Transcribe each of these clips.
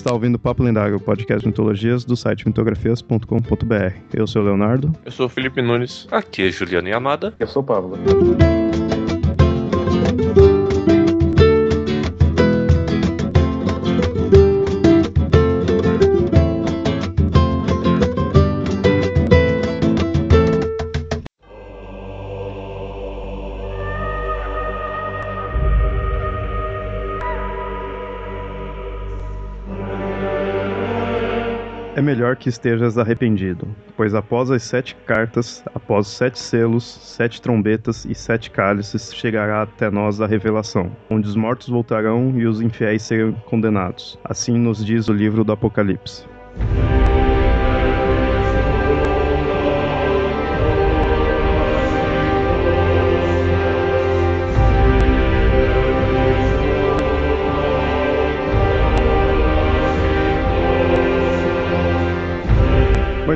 está ouvindo Papo Lendário, o podcast de mitologias do site mitografias.com.br. Eu sou o Leonardo. Eu sou o Felipe Nunes. Aqui é Juliana Yamada. Eu sou o Pablo. Melhor que estejas arrependido, pois após as sete cartas, após sete selos, sete trombetas e sete cálices, chegará até nós a revelação, onde os mortos voltarão e os infiéis serão condenados. Assim nos diz o livro do Apocalipse.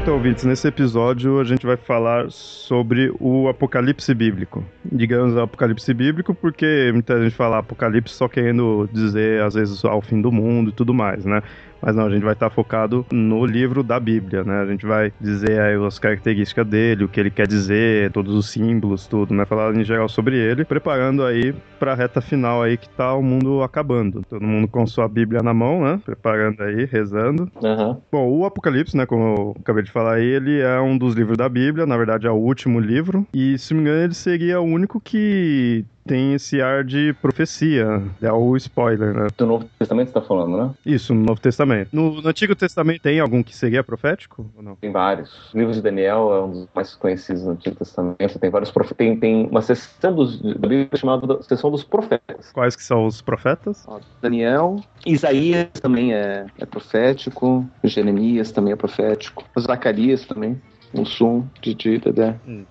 Então, ouvintes, nesse episódio a gente vai falar sobre o apocalipse bíblico. Digamos apocalipse bíblico porque muita gente fala apocalipse só querendo dizer, às vezes, ao fim do mundo e tudo mais, né? Mas não, a gente vai estar focado no livro da Bíblia, né? A gente vai dizer aí as características dele, o que ele quer dizer, todos os símbolos, tudo, né? Falar em geral sobre ele, preparando aí para a reta final aí que tá o mundo acabando. Todo mundo com sua Bíblia na mão, né? Preparando aí, rezando. Uhum. Bom, o Apocalipse, né, como eu acabei de falar aí, ele é um dos livros da Bíblia, na verdade é o último livro, e se não me engano ele seria o único que tem esse ar de profecia. É o spoiler, né? Do Novo Testamento você tá falando, né? Isso, no Novo Testamento. No, no Antigo Testamento tem algum que seria profético ou não? Tem vários. O livro de Daniel é um dos mais conhecidos no Antigo Testamento. Tem vários profetas. Tem, tem uma seção dos, da Bíblia chamada seção dos profetas. Quais que são os profetas? Ó, Daniel, Isaías também é, é profético. Jeremias também é profético. Zacarias também. Um som de Dida, né? Hum.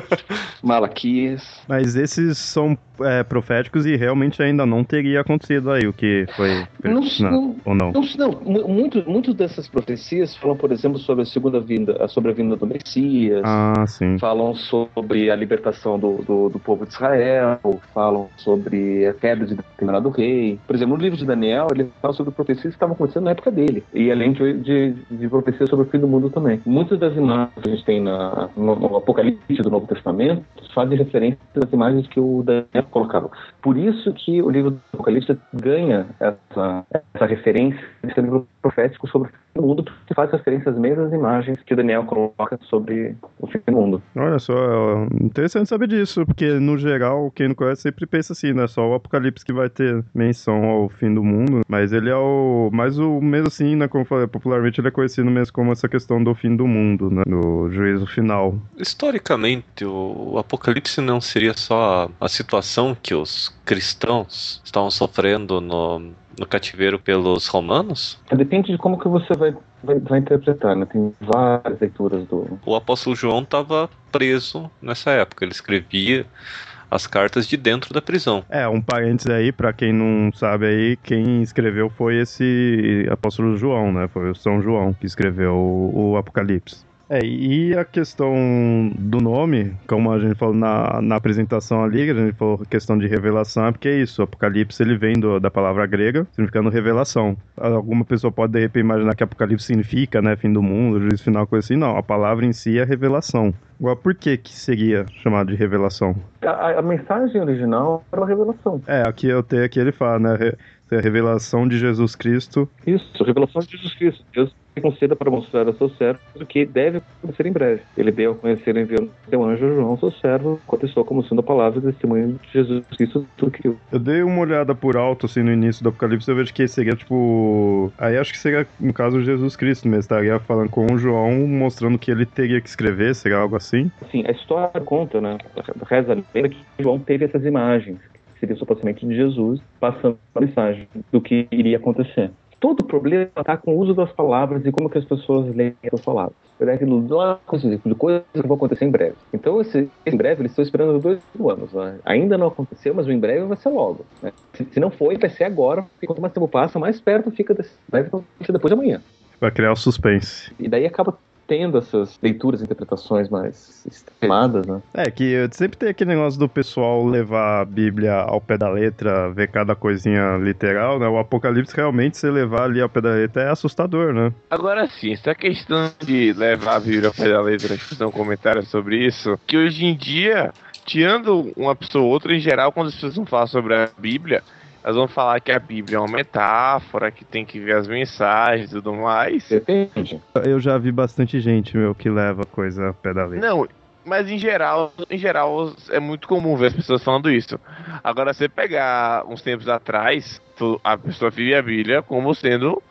Malaquias. Mas esses são é, proféticos e realmente ainda não teria acontecido aí o que foi. Não, não, ou não? Não, não. Mu- Muito, muito dessas profecias falam, por exemplo, sobre a segunda vinda, sobre a vinda do Messias. Ah, sim. Falam sobre a libertação do, do, do povo de Israel, falam sobre a queda de determinado rei. Por exemplo, no livro de Daniel, ele fala sobre profecias que estavam acontecendo na época dele. E além de, de, de profecias sobre o fim do mundo também. Muitas das imagens que a gente tem na, no, no Apocalipse do Novo Testamento fazem referência às imagens que o Daniel colocava. Por isso que o livro do Apocalipse ganha essa, essa referência um livro profético sobre o fim do mundo, porque faz referência às mesmas imagens que o Daniel coloca sobre o fim do mundo. Olha só, é interessante saber disso, porque no geral, quem não conhece sempre pensa assim, né? Só o Apocalipse que vai ter menção ao fim do mundo, mas ele é o. Mais o mesmo assim, né? Como eu falei, popularmente ele é conhecido mesmo como essa questão do fim do mundo, né? Do juízo final. Historicamente, o Apocalipse não seria só a situação que os cristãos estavam sofrendo no, no cativeiro pelos romanos? Depende de como que você vai, vai, vai interpretar, né? Tem várias leituras do... O apóstolo João estava preso nessa época. Ele escrevia as cartas de dentro da prisão. É, um parênteses aí, pra quem não sabe aí, quem escreveu foi esse apóstolo João, né? Foi o São João que escreveu o, o Apocalipse. É, e a questão do nome, como a gente falou na, na apresentação ali, a gente falou questão de revelação, é porque é isso, Apocalipse ele vem do, da palavra grega, significando revelação. Alguma pessoa pode de repente imaginar que Apocalipse significa, né, fim do mundo, juízo final, coisa assim. Não, a palavra em si é revelação. Agora, por que que seria chamado de revelação? A, a mensagem original era uma revelação. É, aqui eu tenho aqui ele fala, né, re- a revelação de Jesus Cristo. Isso, revelação de Jesus Cristo. Deus conceda para mostrar a seu servo o que deve acontecer em breve. Ele deu a conhecer enviando seu anjo João, seu servo, contestou como sendo a palavra e testemunho de Jesus Cristo tudo que Eu dei uma olhada por alto, assim, no início do Apocalipse, eu vejo que seria, tipo... Aí acho que seria, no caso, Jesus Cristo mesmo, estaria falando com o João, mostrando que ele teria que escrever, seria algo assim? Assim, a história conta, né? Reza a lenda que João teve essas imagens, que seria supostamente de Jesus, passando a mensagem do que iria acontecer. Todo o problema está com o uso das palavras e como que as pessoas leem essas palavras. Verdade, lá, de coisas que vão acontecer em breve. Então, esse, em breve, eles estão esperando dois anos. Né? Ainda não aconteceu, mas o em breve vai ser logo. Né? Se, se não foi, vai ser agora. Porque quanto mais tempo passa, mais perto fica desse breve, depois de amanhã. Vai criar o suspense. E daí acaba tendo essas leituras, interpretações mais extremadas, né? É, que sempre tem aquele negócio do pessoal levar a Bíblia ao pé da letra, ver cada coisinha literal, né? O Apocalipse realmente, se levar ali ao pé da letra, é assustador, né? Agora sim, essa questão de levar a Bíblia ao pé da letra, fazer um comentário sobre isso, que hoje em dia, tirando uma pessoa ou outra, em geral, quando as pessoas vão falar sobre a Bíblia, elas vão falar que a Bíblia é uma metáfora, que tem que ver as mensagens e tudo mais. Depende. Eu já vi bastante gente, meu, que leva coisa ao pé da letra. Não, mas em geral, em geral é muito comum ver as pessoas falando isso. Agora, você pegar uns tempos atrás, tu- a pessoa via a Bíblia como sendo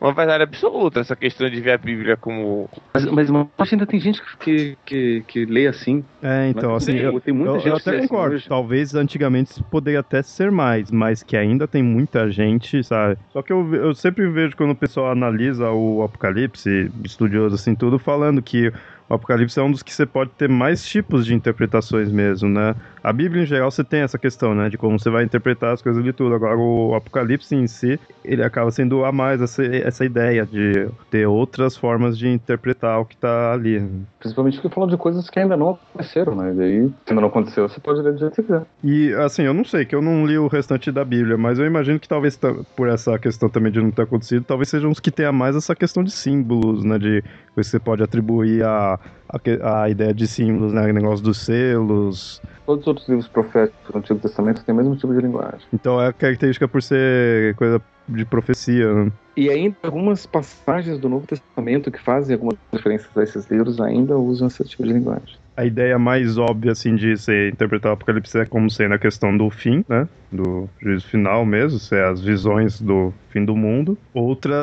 uma verdade absoluta. Essa questão de ver a Bíblia como. Mas, mas, mas ainda tem gente que, que, que lê assim. É, então, Mas assim, tem- eu, tem muita eu, gente eu que lê até assim concordo. hoje. Talvez antigamente poderia até ser mais, mas que ainda tem muita gente, sabe? Só que eu, eu sempre vejo quando o pessoal analisa o Apocalipse, estudioso assim, tudo, falando que o Apocalipse é um dos que você pode ter mais tipos de interpretações mesmo, né? A Bíblia, em geral, você tem essa questão, né? De como você vai interpretar as coisas de tudo. Agora, o Apocalipse em si, ele acaba sendo a mais essa, essa ideia de ter outras formas de interpretar o que tá ali. Principalmente porque falam de coisas que ainda não aconteceram, né? E daí, se ainda não aconteceu, você pode ler do jeito que quiser. E assim, eu não sei, que eu não li o restante da Bíblia, mas eu imagino que talvez ta- por essa questão também de não ter acontecido, talvez sejam os que tenha mais essa questão de símbolos, né? De coisa que você pode atribuir a, a, a ideia de símbolos, né? O negócio dos selos. Todos os outros livros proféticos do Antigo Testamento têm o mesmo tipo de linguagem. Então é característica por ser coisa de profecia. né? E ainda algumas passagens do Novo Testamento que fazem algumas referências a esses livros ainda usam esse tipo de linguagem. A ideia mais óbvia, assim, de você interpretar o Apocalipse é como sendo a questão do fim, né? Do juízo final mesmo, ser as visões do fim do mundo. Outra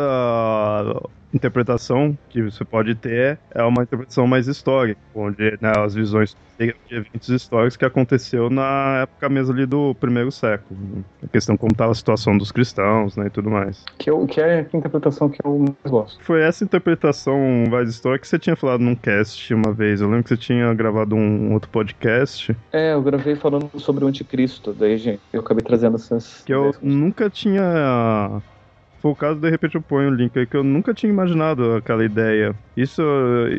interpretação que você pode ter é uma interpretação mais histórica, onde né, as visões de eventos históricos que aconteceu na época mesmo ali do primeiro século. né? A questão como estava a situação dos cristãos, né, e tudo mais. Que, eu, que é a interpretação que eu mais gosto. Foi essa interpretação mais histórica que você tinha falado num cast uma vez. Eu lembro que você tinha gravado um outro podcast É, eu gravei falando sobre o anticristo, daí, gente, eu acabei trazendo essas. que eu nunca tinha. Foi o caso, de repente eu ponho o link aí, que eu nunca tinha imaginado aquela ideia. Isso,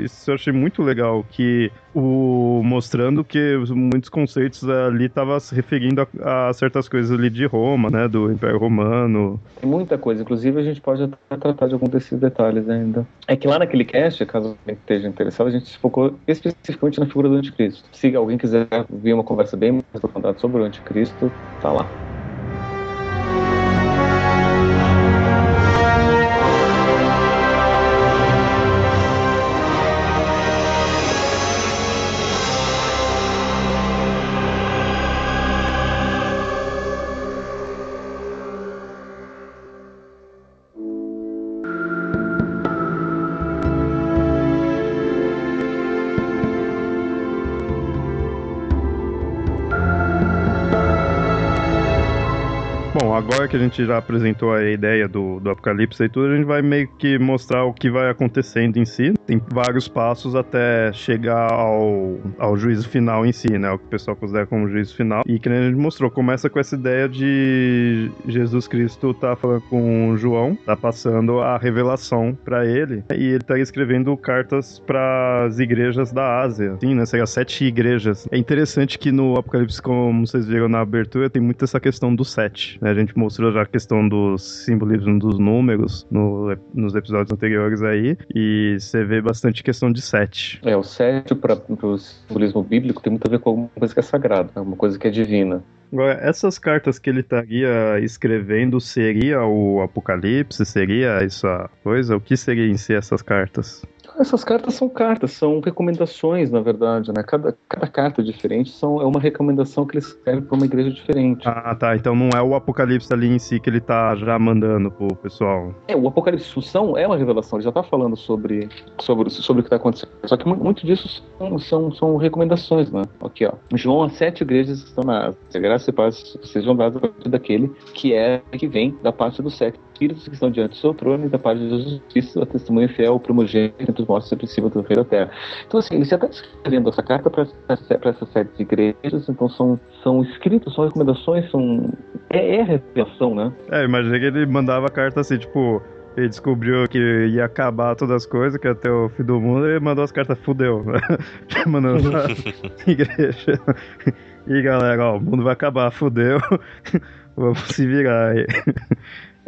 isso eu achei muito legal, que o mostrando que os- muitos conceitos ali estavam se referindo a, a certas coisas ali de Roma, né, do Império Romano. Tem muita coisa, inclusive a gente pode até tratar de algum desses detalhes ainda. É que lá naquele cast, caso alguém esteja interessado, a gente se focou especificamente na figura do anticristo. Se alguém quiser ver uma conversa bem mais aprofundada sobre o anticristo, tá lá. Agora que a gente já apresentou a ideia do, do Apocalipse e tudo, a gente vai meio que mostrar o que vai acontecendo em si. Tem vários passos até chegar ao, ao juízo final em si, né? O que o pessoal considera como juízo final. E que a gente mostrou, começa com essa ideia de Jesus Cristo tá falando com João, tá passando a revelação para ele. E ele tá escrevendo cartas para as igrejas da Ásia. Sim, né? Seria sete igrejas. É interessante que no Apocalipse, como vocês viram na abertura, tem muito essa questão do sete. Né? A gente mostrou já a questão do simbolismo dos números no- nos episódios anteriores aí. E você vê bastante questão de sete. É, o 7 para o simbolismo bíblico tem muito a ver com alguma coisa que é sagrada, né? uma coisa que é divina. Agora, essas cartas que ele estaria escrevendo seria o Apocalipse? Seria essa coisa? O que seria em si essas cartas? Essas cartas são cartas, são recomendações, na verdade, né? Cada, cada carta diferente são, é uma recomendação que ele escreve para uma igreja diferente. Ah, tá. Então não é o Apocalipse ali em si que ele tá já mandando pro pessoal. É, o Apocalipse Assunção é uma revelação, ele já está falando sobre, sobre, sobre o que está acontecendo. Só que mu- muito disso são, são, são recomendações, né? Aqui, ó. João, as sete igrejas estão na Ásia, graça e paz sejam dadas a partir daquele que é que vem da parte dos sete espíritos que estão diante do seu trono e da parte de Jesus Cristo, a testemunha fiel, o primogênito entre os mortos e o princípio do rei da terra. Então, assim, ele já está escrevendo essa carta para essas sete igrejas, então são, são escritos, são recomendações, são. É, é revelação, né? É, imagina que ele mandava carta assim, tipo. ele descobriu que ia acabar todas as coisas, que ia ter o fim do mundo, e mandou as cartas, fudeu. mandou pra igreja. E galera, ó, o mundo vai acabar, fudeu. Vamos se virar aí.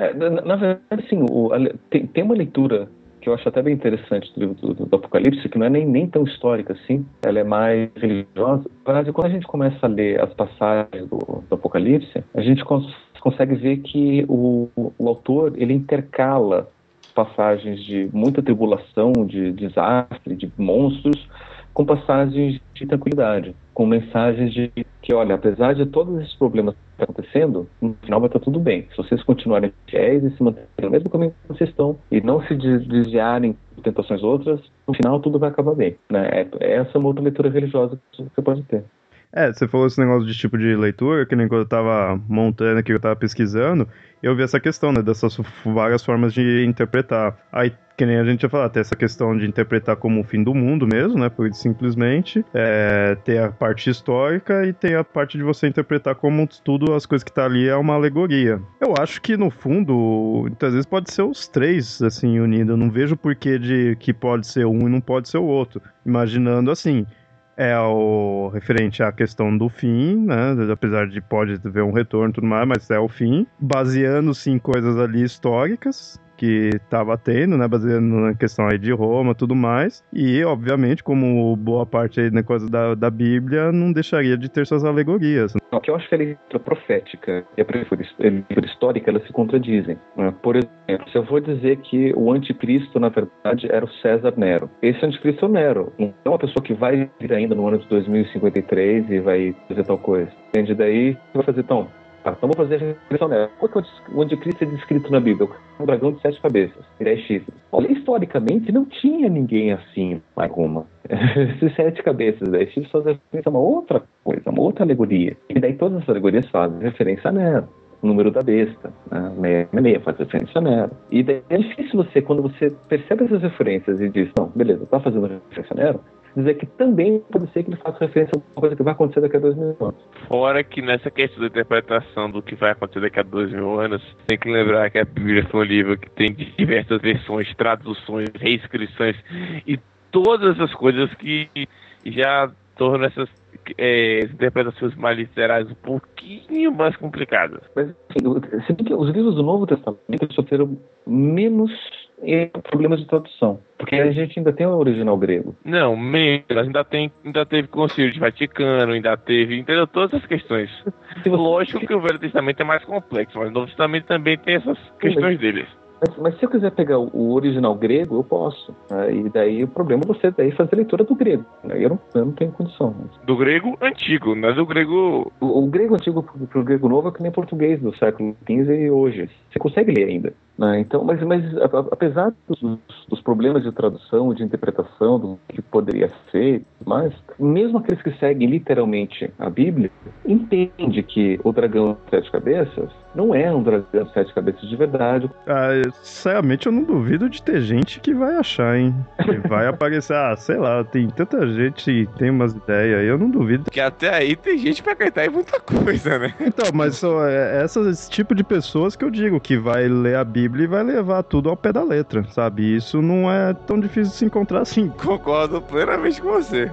É, na, na, verdade, sim, o, a, tem, tem uma leitura que eu acho até bem interessante do livro do, do, Apocalipse, que não é nem, nem tão histórica assim, ela é mais religiosa. Mas quando a gente começa a ler as passagens do, do Apocalipse, a gente cons consegue ver que o, o autor ele intercala passagens de muita tribulação, de desastre, de monstros, com passagens de tranquilidade, com mensagens de que, olha, apesar de todos esses problemas que estão acontecendo, no final vai estar tudo bem. Se vocês continuarem fiéis e se manterem no mesmo caminho que vocês estão e não se desviarem de tentações outras, no final tudo vai acabar bem. Né? É, essa é uma outra leitura religiosa que você pode ter. É, você falou esse negócio de tipo de leitura, que nem quando eu tava montando aqui, eu tava pesquisando, eu vi essa questão, né, dessas várias formas de interpretar. Aí, que nem a gente ia falar, tem essa questão de interpretar como o fim do mundo mesmo, né, por simplesmente, é, tem a parte histórica e tem a parte de você interpretar como tudo, as coisas que tá ali é uma alegoria. Eu acho que, no fundo, muitas vezes pode ser os três, assim, unidos. Eu não vejo porquê de que pode ser um e não pode ser o outro. Imaginando assim, é o referente à questão do fim, né? Apesar de pode haver um retorno e tudo mais, mas é o fim, baseando-se em coisas ali históricas, que estava tendo, né, baseando na questão aí de Roma tudo mais, e obviamente, como boa parte aí da coisa da, da Bíblia, não deixaria de ter suas alegorias. O que eu acho que a leitura profética e a leitura histórica, elas se contradizem. Né? Por exemplo, se eu vou dizer que o anticristo, na verdade, era o César Nero, esse anticristo é o Nero, não é uma pessoa que vai vir ainda no ano de 2053 e vai fazer tal coisa. Entende? Daí, vai fazer, então, ah, então vou fazer a regressão nela. Qual é o anticristo é descrito na Bíblia? Um dragão de sete cabeças dez chifres. Olha, historicamente não tinha ninguém assim em Roma. Esses sete cabeças dez chifres fazem referência a uma outra coisa, uma outra alegoria. E daí todas as alegorias fazem referência a Nero. O número da besta, né? meia faz referência a Nero. E daí é difícil você, quando você percebe essas referências e diz, não, beleza, tá fazendo referência a Nero, dizer que também pode ser que ele faça referência a uma coisa que vai acontecer daqui a dois mil anos. Fora que nessa questão da interpretação do que vai acontecer daqui a dois mil anos, tem que lembrar que a Bíblia foi um livro que tem diversas versões, traduções, reescrições e todas as coisas que já tornam essas é, interpretações mais literais um pouquinho mais complicadas. Mas, assim, os livros do Novo Testamento sofreram menos e problemas de tradução. Porque a gente ainda tem o original grego. Não, menos. Ainda, tem, ainda teve Concílio de Vaticano, ainda teve. Entendeu? Todas essas questões. Lógico que o Velho Testamento é mais complexo, mas o Novo Testamento também tem essas questões deles. Mas, mas, se eu quiser pegar o original grego, eu posso. Né? E daí o problema é você daí fazer leitura do grego. Né? Eu, não, eu não tenho condição. Mas... Do grego antigo, não é do grego. O, o grego antigo para o grego novo é que nem português do século XV e hoje. Você consegue ler ainda. Né? Então, mas, mas apesar dos, dos, problemas de tradução, de interpretação do que poderia ser, mas mesmo aqueles que seguem literalmente a Bíblia, entende que o dragão de sete cabeças não é um dragão de sete cabeças de verdade. Ah, sinceramente, eu não duvido de ter gente que vai achar, hein? Que vai aparecer, ah, sei lá, tem tanta gente que tem umas ideias aí, eu não duvido. Que até aí tem gente pra acreditar em muita coisa, né? Então, mas só é, esse tipo de pessoas que eu digo que vai ler a Bíblia E vai levar tudo ao pé da letra, sabe? Isso não é tão difícil de se encontrar assim. Concordo plenamente com você.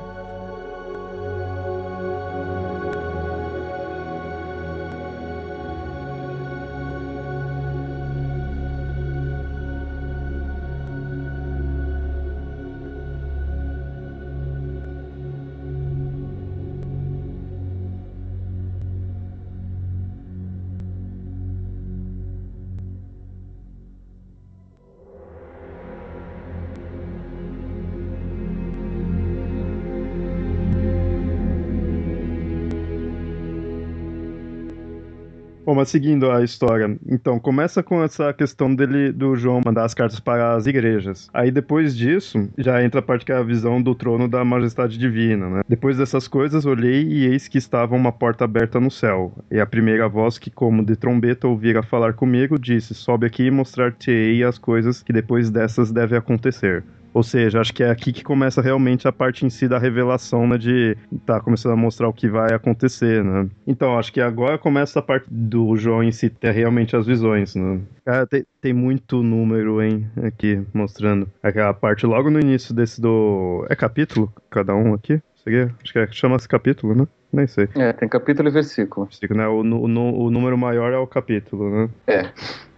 Mas seguindo a história, então começa com essa questão dele do João mandar as cartas para as igrejas. Aí depois disso, já entra a parte que é a visão do trono da majestade divina, né? Depois dessas coisas, olhei e eis que estava uma porta aberta no céu. E a primeira voz que como de trombeta ouvira falar comigo disse: "Sobe aqui e mostrar-te-ei as coisas que depois dessas devem acontecer." Ou seja, acho que é aqui que começa realmente a parte em si da revelação, né? De tá começando a mostrar o que vai acontecer, né? Então, acho que agora começa a parte do João em si ter realmente as visões, né? Cara, tem, tem muito número, hein, aqui, mostrando. Aquela parte logo no início desse do... É capítulo, cada um aqui? Acho que é, chama-se capítulo, né? Nem sei. É, tem capítulo e versículo. Né? O, o, o número maior é o capítulo, né? É.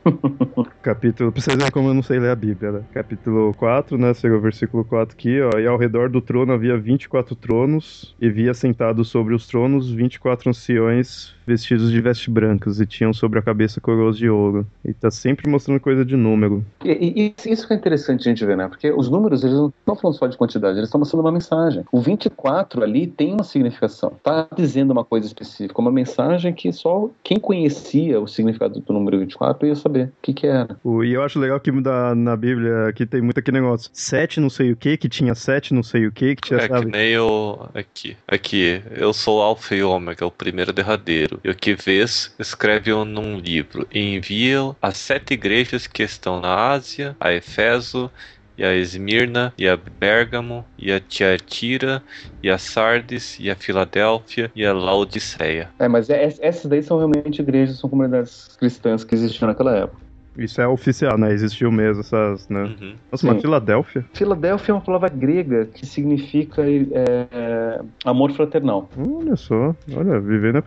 Capítulo, pra vocês verem como eu não sei ler a Bíblia, né? Capítulo 4, né? Chega o versículo 4 aqui, ó. E ao redor do trono havia 24 tronos, e via sentados sobre os tronos 24 anciões vestidos de vestes brancas, e tinham sobre a cabeça coroas de ouro. E tá sempre mostrando coisa de número. E, e isso que é interessante a gente ver, né? Porque os números, eles não estão falando só de quantidade, eles estão mostrando uma mensagem. O 24 ali tem uma significação. Tá dizendo uma coisa específica, uma mensagem que só quem conhecia o significado do número 24 ia saber o que que era. E eu acho legal que da, na Bíblia que tem muito aquele negócio. Sete não sei o que, que tinha sete não sei o que, que tinha, é sabe? que nem eu aqui. Aqui, eu sou o Alfa e Ômega, o primeiro derradeiro. E o que vês, escreve-o num livro e envia às sete igrejas que estão na Ásia, a Efeso, e a Esmirna, e a Bérgamo, e a Tiatira, e a Sardes, e a Filadélfia, e a Laodiceia. É, mas é, essas daí são realmente igrejas, são comunidades cristãs que existiam naquela época. Isso é oficial, né? Existiu mesmo essas, né? Uhum. Nossa, mas Filadélfia? Filadélfia é uma palavra grega que significa é, amor fraternal. Olha só, olha, vivendo a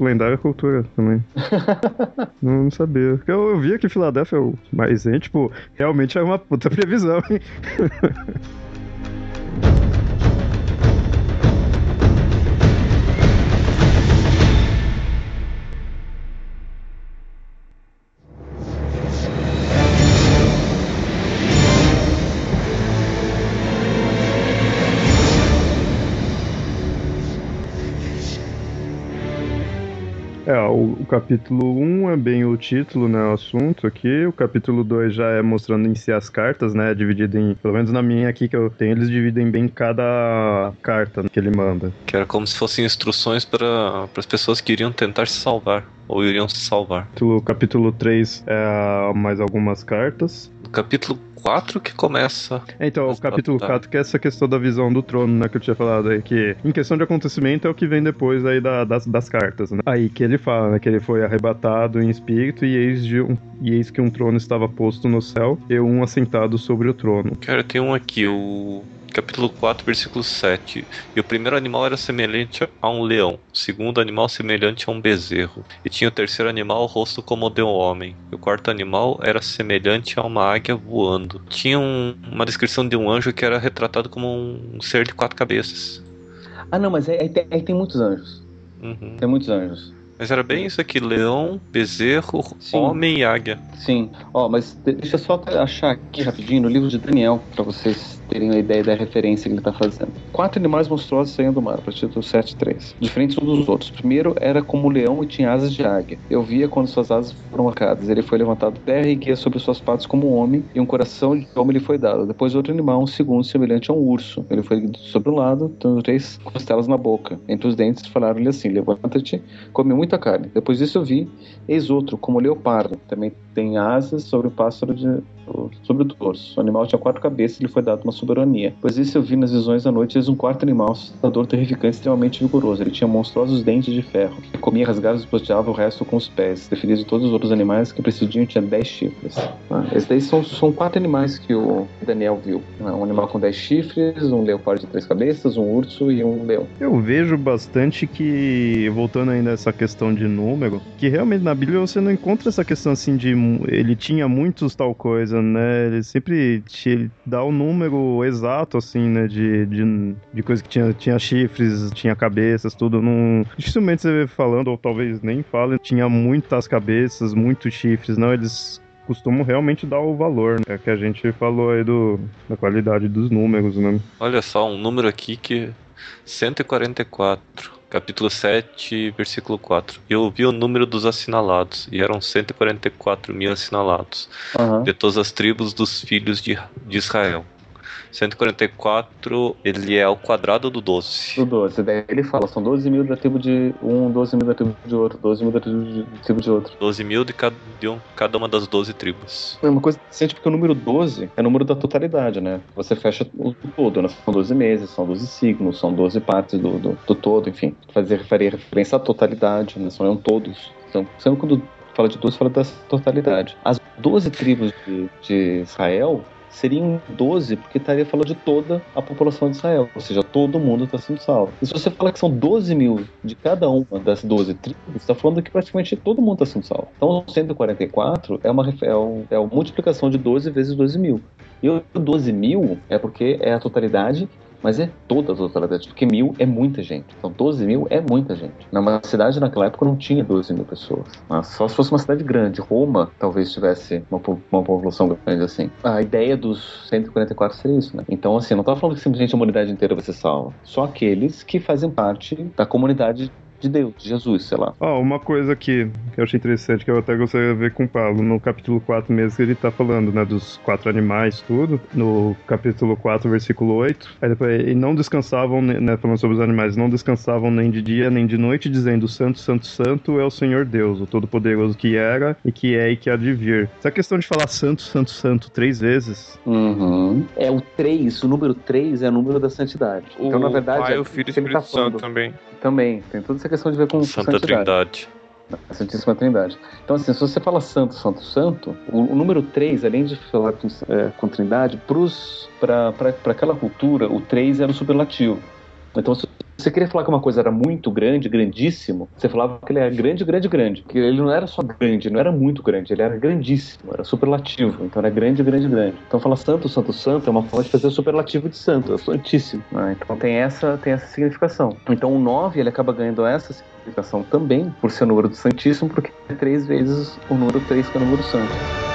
lendária cultura também. não, não, sabia. Eu, eu via que Filadélfia, mas, hein, tipo, realmente é uma puta previsão, hein? o, o, capítulo 1 é bem o título, né, o assunto aqui. O capítulo 2 já é mostrando em si as cartas, né, dividido em, pelo menos na minha aqui que eu tenho, eles dividem bem cada carta que ele manda. Que era como se fossem instruções para as pessoas que iriam tentar se salvar, ou iriam se salvar. O capítulo 3 é mais algumas cartas. No capítulo 4 que começa. É, então, o capítulo 4 que é essa questão da visão do trono, né, que eu tinha falado aí, que em questão de acontecimento é o que vem depois aí da, das, das cartas, né? Aí que ele fala, né, que ele foi arrebatado em espírito e eis, de um, e eis que um trono estava posto no céu e um assentado sobre o trono. Cara, tem um aqui, o capítulo 4, versículo 7. E o primeiro animal era semelhante a um leão, o segundo animal semelhante a um bezerro, e tinha o terceiro animal o rosto como o de um homem, e o quarto animal era semelhante a uma águia voando. Tinha um, uma descrição de um anjo que era retratado como um ser de quatro cabeças. Ah, não, mas aí, tem, aí tem muitos anjos. Uhum. Tem muitos anjos. Mas era bem isso aqui: leão, bezerro, Sim. homem e águia. Sim. Ó, mas deixa eu só achar aqui rapidinho no livro de Daniel, para vocês terem uma ideia da referência que ele está fazendo. Quatro animais monstruosos saíam do mar, para título 7.3, diferentes uns dos outros. Primeiro era como um leão e tinha asas de águia. Eu via quando suas asas foram marcadas. Ele foi levantado da terra e guia sobre suas patas como um homem, e um coração de homem lhe foi dado. Depois outro animal, um segundo, semelhante a um urso. Ele foi sobre um lado, tendo três costelas na boca. Entre os dentes falaram-lhe assim, levanta-te, come muita carne. Depois disso eu vi, eis outro, como leopardo. Também tem asas sobre o pássaro de sobre o dorso. O animal tinha quatro cabeças e lhe foi dado uma soberania. Pois isso eu vi nas visões da noite, eis um quarto animal, assustador, terrificante, extremamente vigoroso. Ele tinha monstruosos dentes de ferro, que comia, rasgava e espoteava o resto com os pés. Definido de todos os outros animais que presidiam, tinha dez chifres. Ah, esses daí são, são quatro animais que o Daniel viu. Ah, um animal com dez chifres, um leopardo de três cabeças, um urso e um leão. Eu vejo bastante que, voltando ainda a essa questão de número, que realmente na Bíblia você não encontra essa questão assim de ele tinha muitos tal coisa, né? Ele sempre te dá o número exato, assim, né? De, de, de coisa que tinha, tinha chifres, tinha cabeças, tudo. Não... Dificilmente você vê falando, ou talvez nem fale, tinha muitas cabeças, muitos chifres, não. Eles costumam realmente dar o valor, né? Que a gente falou aí do, da qualidade dos números, né? Olha só, um número aqui que 144 capítulo 7, versículo 4. Eu vi o número dos assinalados, e eram 144 mil assinalados, uhum. de todas as tribos dos filhos de, de Israel. 144, ele é o quadrado do 12. Do 12. Daí ele fala, são 12 mil da tribo de um, 12 mil da tribo de outro, 12 mil da tribo de, tribo de outro. 12 mil de cada, de um, cada uma das 12 tribos. É uma coisa interessante porque o número 12 é o número da totalidade, né? Você fecha o todo, né? São 12 meses, são 12 signos, são 12 partes do, do, do todo, enfim. Fazer, faria referência à totalidade, né? São todos. Então, sempre quando fala de 12, fala da totalidade. As 12 tribos de, de Israel seriam 12 porque estaria falando de toda a população de Israel, ou seja, todo mundo está sendo salvo. E se você fala que são 12 mil de cada uma das 12 tribos, está falando que praticamente todo mundo está sendo salvo. Então, 144 é uma, é, uma, é uma multiplicação de 12 vezes 12 mil. E o 12 mil é porque é a totalidade mas é toda a totalidade, porque mil é muita gente. Então 12 mil é muita gente. Numa cidade naquela época não tinha 12 mil pessoas. Mas só se fosse uma cidade grande. Roma talvez tivesse uma, uma população grande assim. A ideia dos 144 seria isso, né? Então, assim, não estava falando que simplesmente a humanidade inteira vai ser salva. Só aqueles que fazem parte da comunidade de Deus, de Jesus, sei lá. Ó, oh, uma coisa que, que eu achei interessante, que eu até gostaria de ver com o Paulo, no capítulo 4 mesmo, que ele tá falando, né, dos quatro animais, tudo, no capítulo 4, versículo 8, aí depois, e não descansavam, né, falando sobre os animais, não descansavam nem de dia, nem de noite, dizendo, santo, santo, santo é o Senhor Deus, o Todo-Poderoso que era, e que é, e que há de vir. Essa questão de falar santo, santo, santo três vezes... Uhum. É o 3, o número 3 é o número da santidade. O então, na verdade... Pai, é, o Filho e o Espírito tá Santo também. Também, tem toda essa questão de ver com Santa santidade. Trindade. A Santíssima Trindade. Então, assim, se você fala santo, santo, santo, o, o número 3, além de falar com, é, com Trindade, para aquela cultura, o 3 era o superlativo. Então, se você queria falar que uma coisa era muito grande, grandíssimo, você falava que ele era grande, grande, grande. Que ele não era só grande, não era muito grande, ele era grandíssimo, era superlativo. Então era grande, grande, grande. Então falar santo, santo, santo é uma forma de fazer o superlativo de santo, é santíssimo. Né? Então tem essa, tem essa significação. Então o 9 ele acaba ganhando essa significação também por ser o número do Santíssimo, porque é três vezes o número 3 que é o número santo.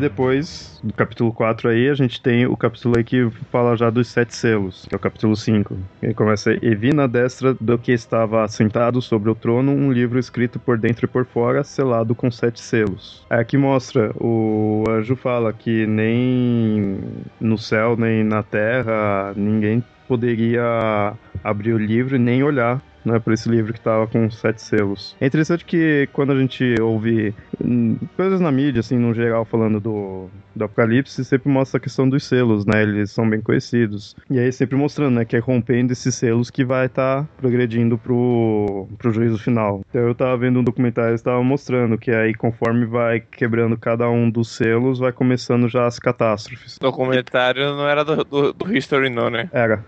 Depois, do capítulo 4 aí, a gente tem o capítulo aí que fala já dos sete selos, que é o capítulo 5. Ele começa, e vi na destra do que estava sentado sobre o trono um livro escrito por dentro e por fora, selado com sete selos. Aí aqui mostra, o anjo fala que nem no céu, nem na terra, ninguém poderia abrir o livro e nem olhar né, por esse livro que estava com sete selos. É interessante que quando a gente ouve hum, coisas na mídia, assim, no geral, falando do, do Apocalipse, sempre mostra a questão dos selos, né? Eles são bem conhecidos. E aí sempre mostrando, né, que é rompendo esses selos que vai estar tá progredindo pro, pro juízo final. Então eu tava vendo um documentário e estava mostrando que aí conforme vai quebrando cada um dos selos, vai começando já as catástrofes. O documentário não era do, do, do History, não, né? Era.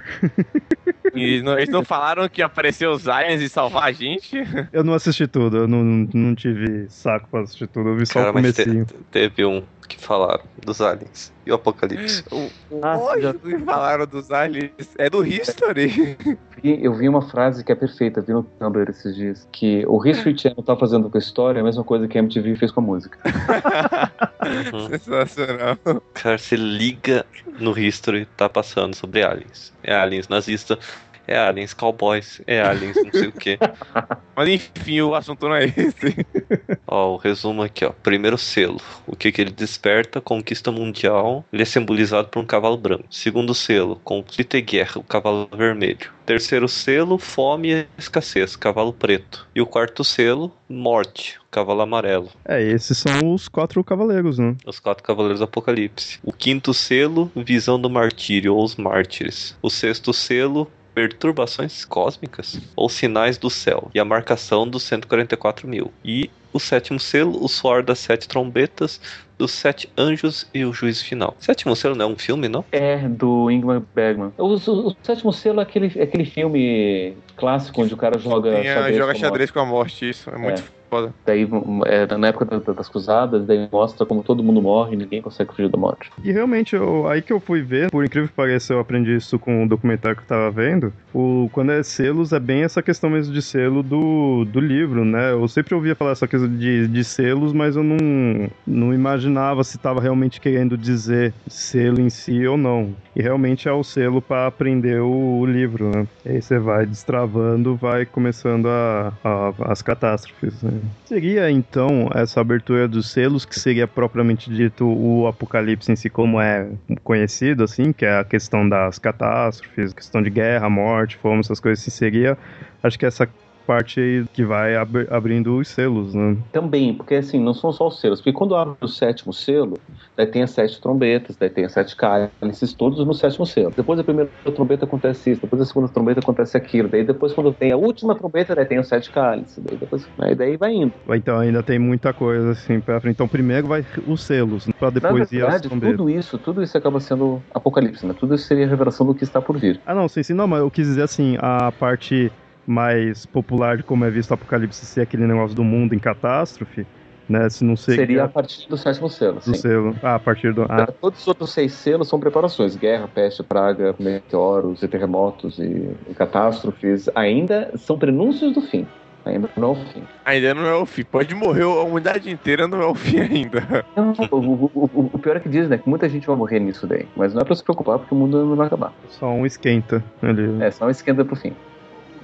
E não, eles não falaram que apareceu os aliens e salvar a gente? Eu não assisti tudo, eu não, não tive saco pra assistir tudo, eu vi só Cara, o comecinho. Te, teve um que falaram dos aliens e o apocalipse. O, ah, já... que falaram dos aliens é do History. Eu vi uma frase que é perfeita, vi no Tumblr esses dias, que o History Channel tá fazendo com a história a mesma coisa que a MTV fez com a música. uhum. Sensacional. Cara, você liga no History, tá passando sobre aliens. É aliens nazistas é aliens cowboys, é aliens não sei o que. Mas enfim, o assunto não é esse. Ó, o resumo aqui, ó. Primeiro selo. O que que ele desperta? Conquista mundial. Ele é simbolizado por um cavalo branco. Segundo selo, conflito e guerra, o cavalo vermelho. Terceiro selo, fome e escassez, cavalo preto. E o quarto selo, morte, cavalo amarelo. É, esses são os quatro cavaleiros, né? Os quatro cavaleiros do Apocalipse. O quinto selo, visão do martírio, ou os mártires. O sexto selo, perturbações cósmicas ou sinais do céu e a marcação dos 144 mil. E o sétimo selo, o suor das sete trombetas, dos sete anjos e o juízo final. Sétimo selo não é um filme, não? É, do Ingmar Bergman. O, o, o sétimo selo é aquele, é aquele filme clássico onde o cara joga Tem, xadrez, joga com, xadrez com a morte. Isso, é muito. É foda. Daí, é, na época das, das cruzadas, daí mostra como todo mundo morre e ninguém consegue fugir da morte. E realmente, eu, aí que eu fui ver, por incrível que pareça, eu aprendi isso com o documentário que eu tava vendo. O, quando é selos, é bem essa questão mesmo de selo do, do livro, né? Eu sempre ouvia falar essa coisa de, de selos, mas eu não, não imaginava se tava realmente querendo dizer selo em si ou não. E realmente é o selo para aprender o, o, livro, né? E aí você vai destravando, vai começando a, a as catástrofes. Né? Seria então essa abertura dos selos que seria propriamente dito o apocalipse em si como é conhecido, assim, que é a questão das catástrofes, questão de guerra, morte, fome, essas coisas, assim, seria acho que essa parte que vai ab abrindo os selos, né? Também, porque assim, não são só os selos, porque quando abre o sétimo selo, daí tem as sete trombetas, daí tem as sete cálices, todos no sétimo selo. Depois da primeira trombeta acontece isso, depois da segunda trombeta acontece aquilo, daí depois quando tem a última trombeta, daí tem os sete cálices, daí depois, aí daí vai indo. Então ainda tem muita coisa assim pra frente. Então primeiro vai os selos, pra depois verdade, ir as trombetas. tudo isso, tudo isso acaba sendo apocalipse, né? Tudo isso seria a revelação do que está por vir. Ah não, sim, sim, não, mas eu quis dizer assim, a parte mais popular de como é visto o Apocalipse ser aquele negócio do mundo em catástrofe, né? Se não seria, Seria a partir do sétimo selo, do sim. selo. Ah, a partir do. Ah, Todos os outros seis selos são preparações. Guerra, peste, praga, meteoros, e terremotos e, e catástrofes. Ainda são prenúncios do fim. Ainda não é o fim. Ainda não é o fim. Pode morrer a humanidade inteira, não é o fim ainda. Não, o, o- o- o pior é que diz, né? Que muita gente vai morrer nisso daí. Mas não é pra se preocupar, porque o mundo não vai acabar. só um esquenta ali. É só um esquenta pro fim.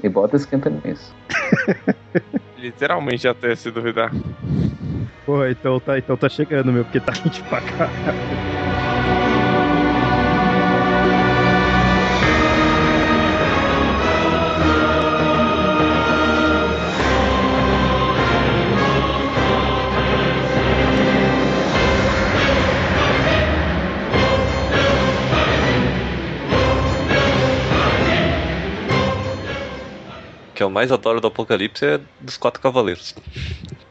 E bota esquenta nisso. Literalmente até se duvidar. Pô, então tá, então tá chegando, meu, porque tá quente pra cá. Que eu mais adoro do Apocalipse é dos Quatro Cavaleiros.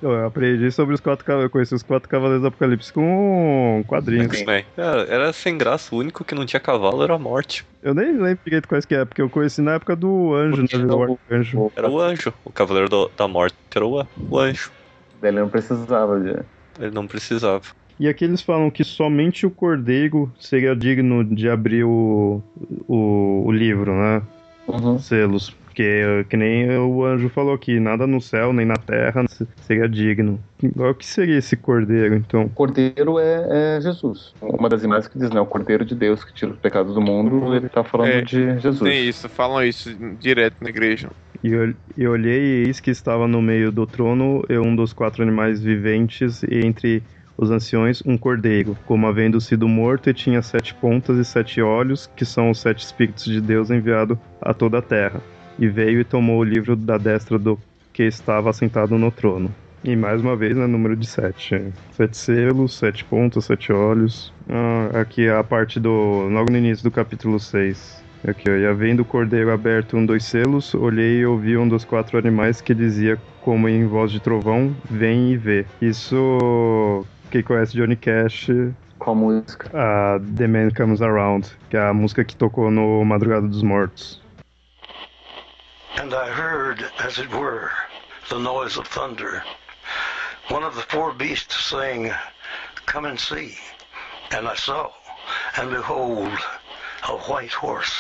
Eu aprendi sobre os quatro cavaleiros, eu conheci os quatro cavaleiros do Apocalipse com quadrinhos. X-Men. Era, era sem graça, o único que não tinha cavalo era a morte. Eu nem lembro direito quais que é, porque eu conheci na época do anjo, né? Do arcanjo. Era o anjo. O Cavaleiro do- da Morte era o, o anjo. Ele não precisava de. Ele não precisava. E aqui eles falam que somente o cordeiro seria digno de abrir o, o, o livro, né? Uhum. Selos. Porque, que nem o anjo falou aqui, nada no céu nem na terra seria digno. O que seria esse cordeiro, então? O cordeiro é, é Jesus. Uma das imagens que diz, né? O cordeiro de Deus que tira os pecados do mundo, ele tá falando É, de Jesus. Tem isso, falam isso direto na igreja. E eu, e olhei e eis que estava no meio do trono e um dos quatro animais viventes e entre os anciões um cordeiro, como havendo sido morto e tinha sete pontas e sete olhos, que são os sete espíritos de Deus enviado a toda a terra. E veio e tomou o livro da destra do que estava assentado no trono. E mais uma vez, né, número de sete. é. Sete selos, sete pontas, sete olhos. Ah, aqui a parte do. logo no início do capítulo 6. Aqui, ó, e havendo o cordeiro aberto um dos selos, olhei e ouvi um dos quatro animais que dizia, como em voz de trovão, vem e vê. Isso, quem conhece Johnny Cash, a música. a The Man Comes Around, que é a música que tocou no Madrugada dos Mortos. And I heard, as it were, the noise of thunder. One of the four beasts saying, Come and see. And I saw, and behold, a white horse.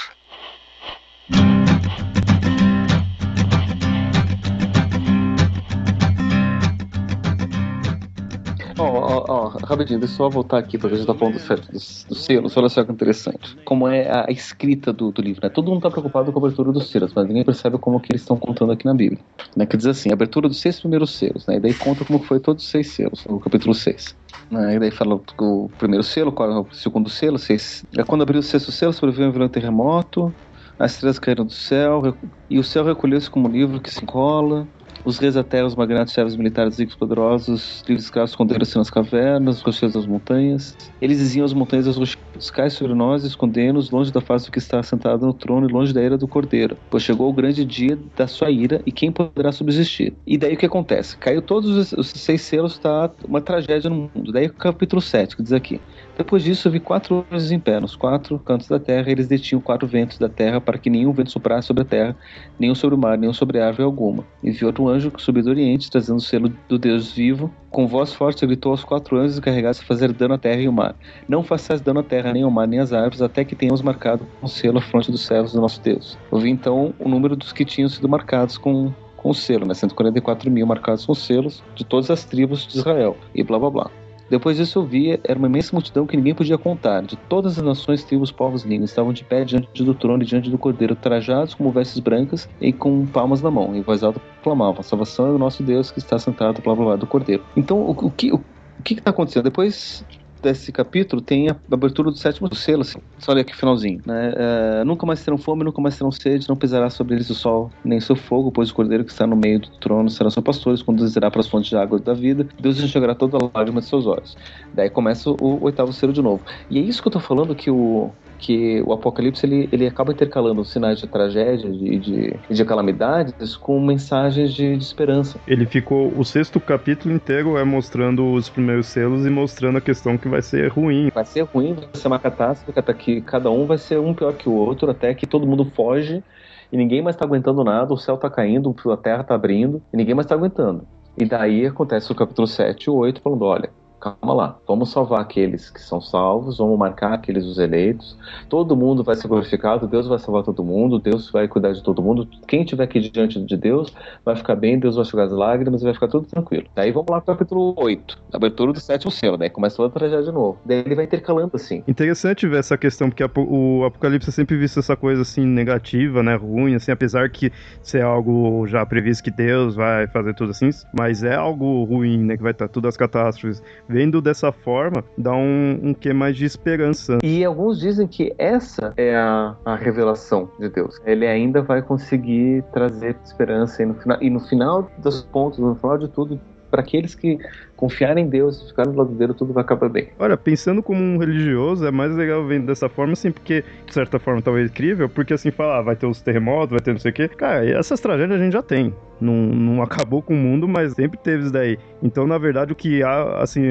Ó, rapidinho, deixa eu só voltar aqui pra gente tá falando dos, dos, dos selos. Olha só que interessante. Como é a escrita do, do livro, né? Todo mundo tá preocupado com a abertura dos selos, mas ninguém percebe como que eles estão contando aqui na Bíblia. Né? Quer dizer assim, a abertura dos seis primeiros selos, né? E daí conta como foi todos os seis selos, no capítulo 6. Né? E daí fala o primeiro selo, qual é o segundo selo, seis. É quando abriu o sexto selo, sobreveio um violento terremoto, as estrelas caíram do céu, e o céu recolheu-se como um livro que se encola. Os reis da terra, os magnatas, chefes militares, ricos, poderosos, livres escravos esconderam-se nas cavernas, nos rochedos das montanhas. Eles diziam às montanhas aos rochedos, cai sobre nós e escondemos longe da face do que está sentado no trono e longe da ira do cordeiro. Pois chegou o grande dia da sua ira e quem poderá subsistir? E daí o que acontece? Caiu todos os, os seis selos, está uma tragédia no mundo. Daí o capítulo 7, que diz aqui. Depois disso, vi quatro anjos em pé, nos quatro cantos da terra, eles detinham quatro ventos da terra, para que nenhum vento soprasse sobre a terra, nenhum sobre o mar, nenhum sobre árvore alguma. E vi outro anjo que subiu do oriente, trazendo o selo do Deus vivo. Com voz forte gritou aos quatro anjos encarregados de fazer dano à terra e ao mar. Não façais dano à terra, nem ao mar, nem às árvores, até que tenhamos marcado com selo a fronte dos servos do nosso Deus. Eu vi então o número dos que tinham sido marcados com com o selo, né? 144 mil marcados com selos de todas as tribos de Israel, e blá blá blá. Depois disso eu vi, era uma imensa multidão que ninguém podia contar, de todas as nações, tribos, povos, línguas, estavam de pé diante do trono e diante do cordeiro, trajados como vestes brancas e com palmas na mão, em voz alta clamavam, a salvação é o nosso Deus que está sentado, blá blá blá, do cordeiro. Então, o, o que... O, o que está acontecendo? Depois desse capítulo tem a abertura do sétimo selo, assim. Só olha aqui finalzinho, né? Uh, nunca mais terão fome, nunca mais terão sede, não pesará sobre eles o sol, nem seu fogo, pois o cordeiro que está no meio do trono será seus pastores, conduzirá para as fontes de água da vida, Deus enxugará toda a lágrima de seus olhos. Daí começa o, o oitavo selo de novo. E é isso que eu tô falando que o, que o Apocalipse ele, ele acaba intercalando sinais de tragédia e de, de, de, calamidades com mensagens de, de, esperança. Ele ficou o sexto capítulo inteiro é mostrando os primeiros selos e mostrando a questão que vai ser ruim. Vai ser ruim, vai ser uma catástrofe, até que cada um vai ser um pior que o outro, até que todo mundo foge e ninguém mais está aguentando nada, o céu está caindo, a terra está abrindo e ninguém mais está aguentando. E daí acontece o capítulo 7 e 8 falando, olha, calma lá, vamos salvar aqueles que são salvos, vamos marcar aqueles os eleitos, todo mundo vai ser glorificado, Deus vai salvar todo mundo, Deus vai cuidar de todo mundo, quem estiver aqui diante de Deus vai ficar bem, Deus vai enxugar as lágrimas e vai ficar tudo tranquilo. Daí vamos lá pro capítulo 8, abertura do sétimo selo, daí começa a tragédia de novo. Daí ele vai intercalando assim. Interessante ver essa questão, porque o Apocalipse é sempre visto essa coisa assim negativa, né, ruim, assim, apesar que ser algo já previsto que Deus vai fazer tudo assim, mas é algo ruim, né, que vai estar tudo as catástrofes vendo dessa forma, dá um, um que mais de esperança. E alguns dizem que essa é a, a revelação de Deus. Ele ainda vai conseguir trazer esperança e no final, e no final dos pontos, no final de tudo, para aqueles que confiarem em Deus e ficarem do lado dele, tudo vai acabar bem. Olha, pensando como um religioso, é mais legal vendo dessa forma, assim, porque, de certa forma, talvez incrível, porque assim, falar, ah, vai ter os terremotos, vai ter não sei o quê. Cara, essas tragédias a gente já tem. Não, não acabou com o mundo, mas sempre teve isso daí. Então, na verdade, o que há, assim,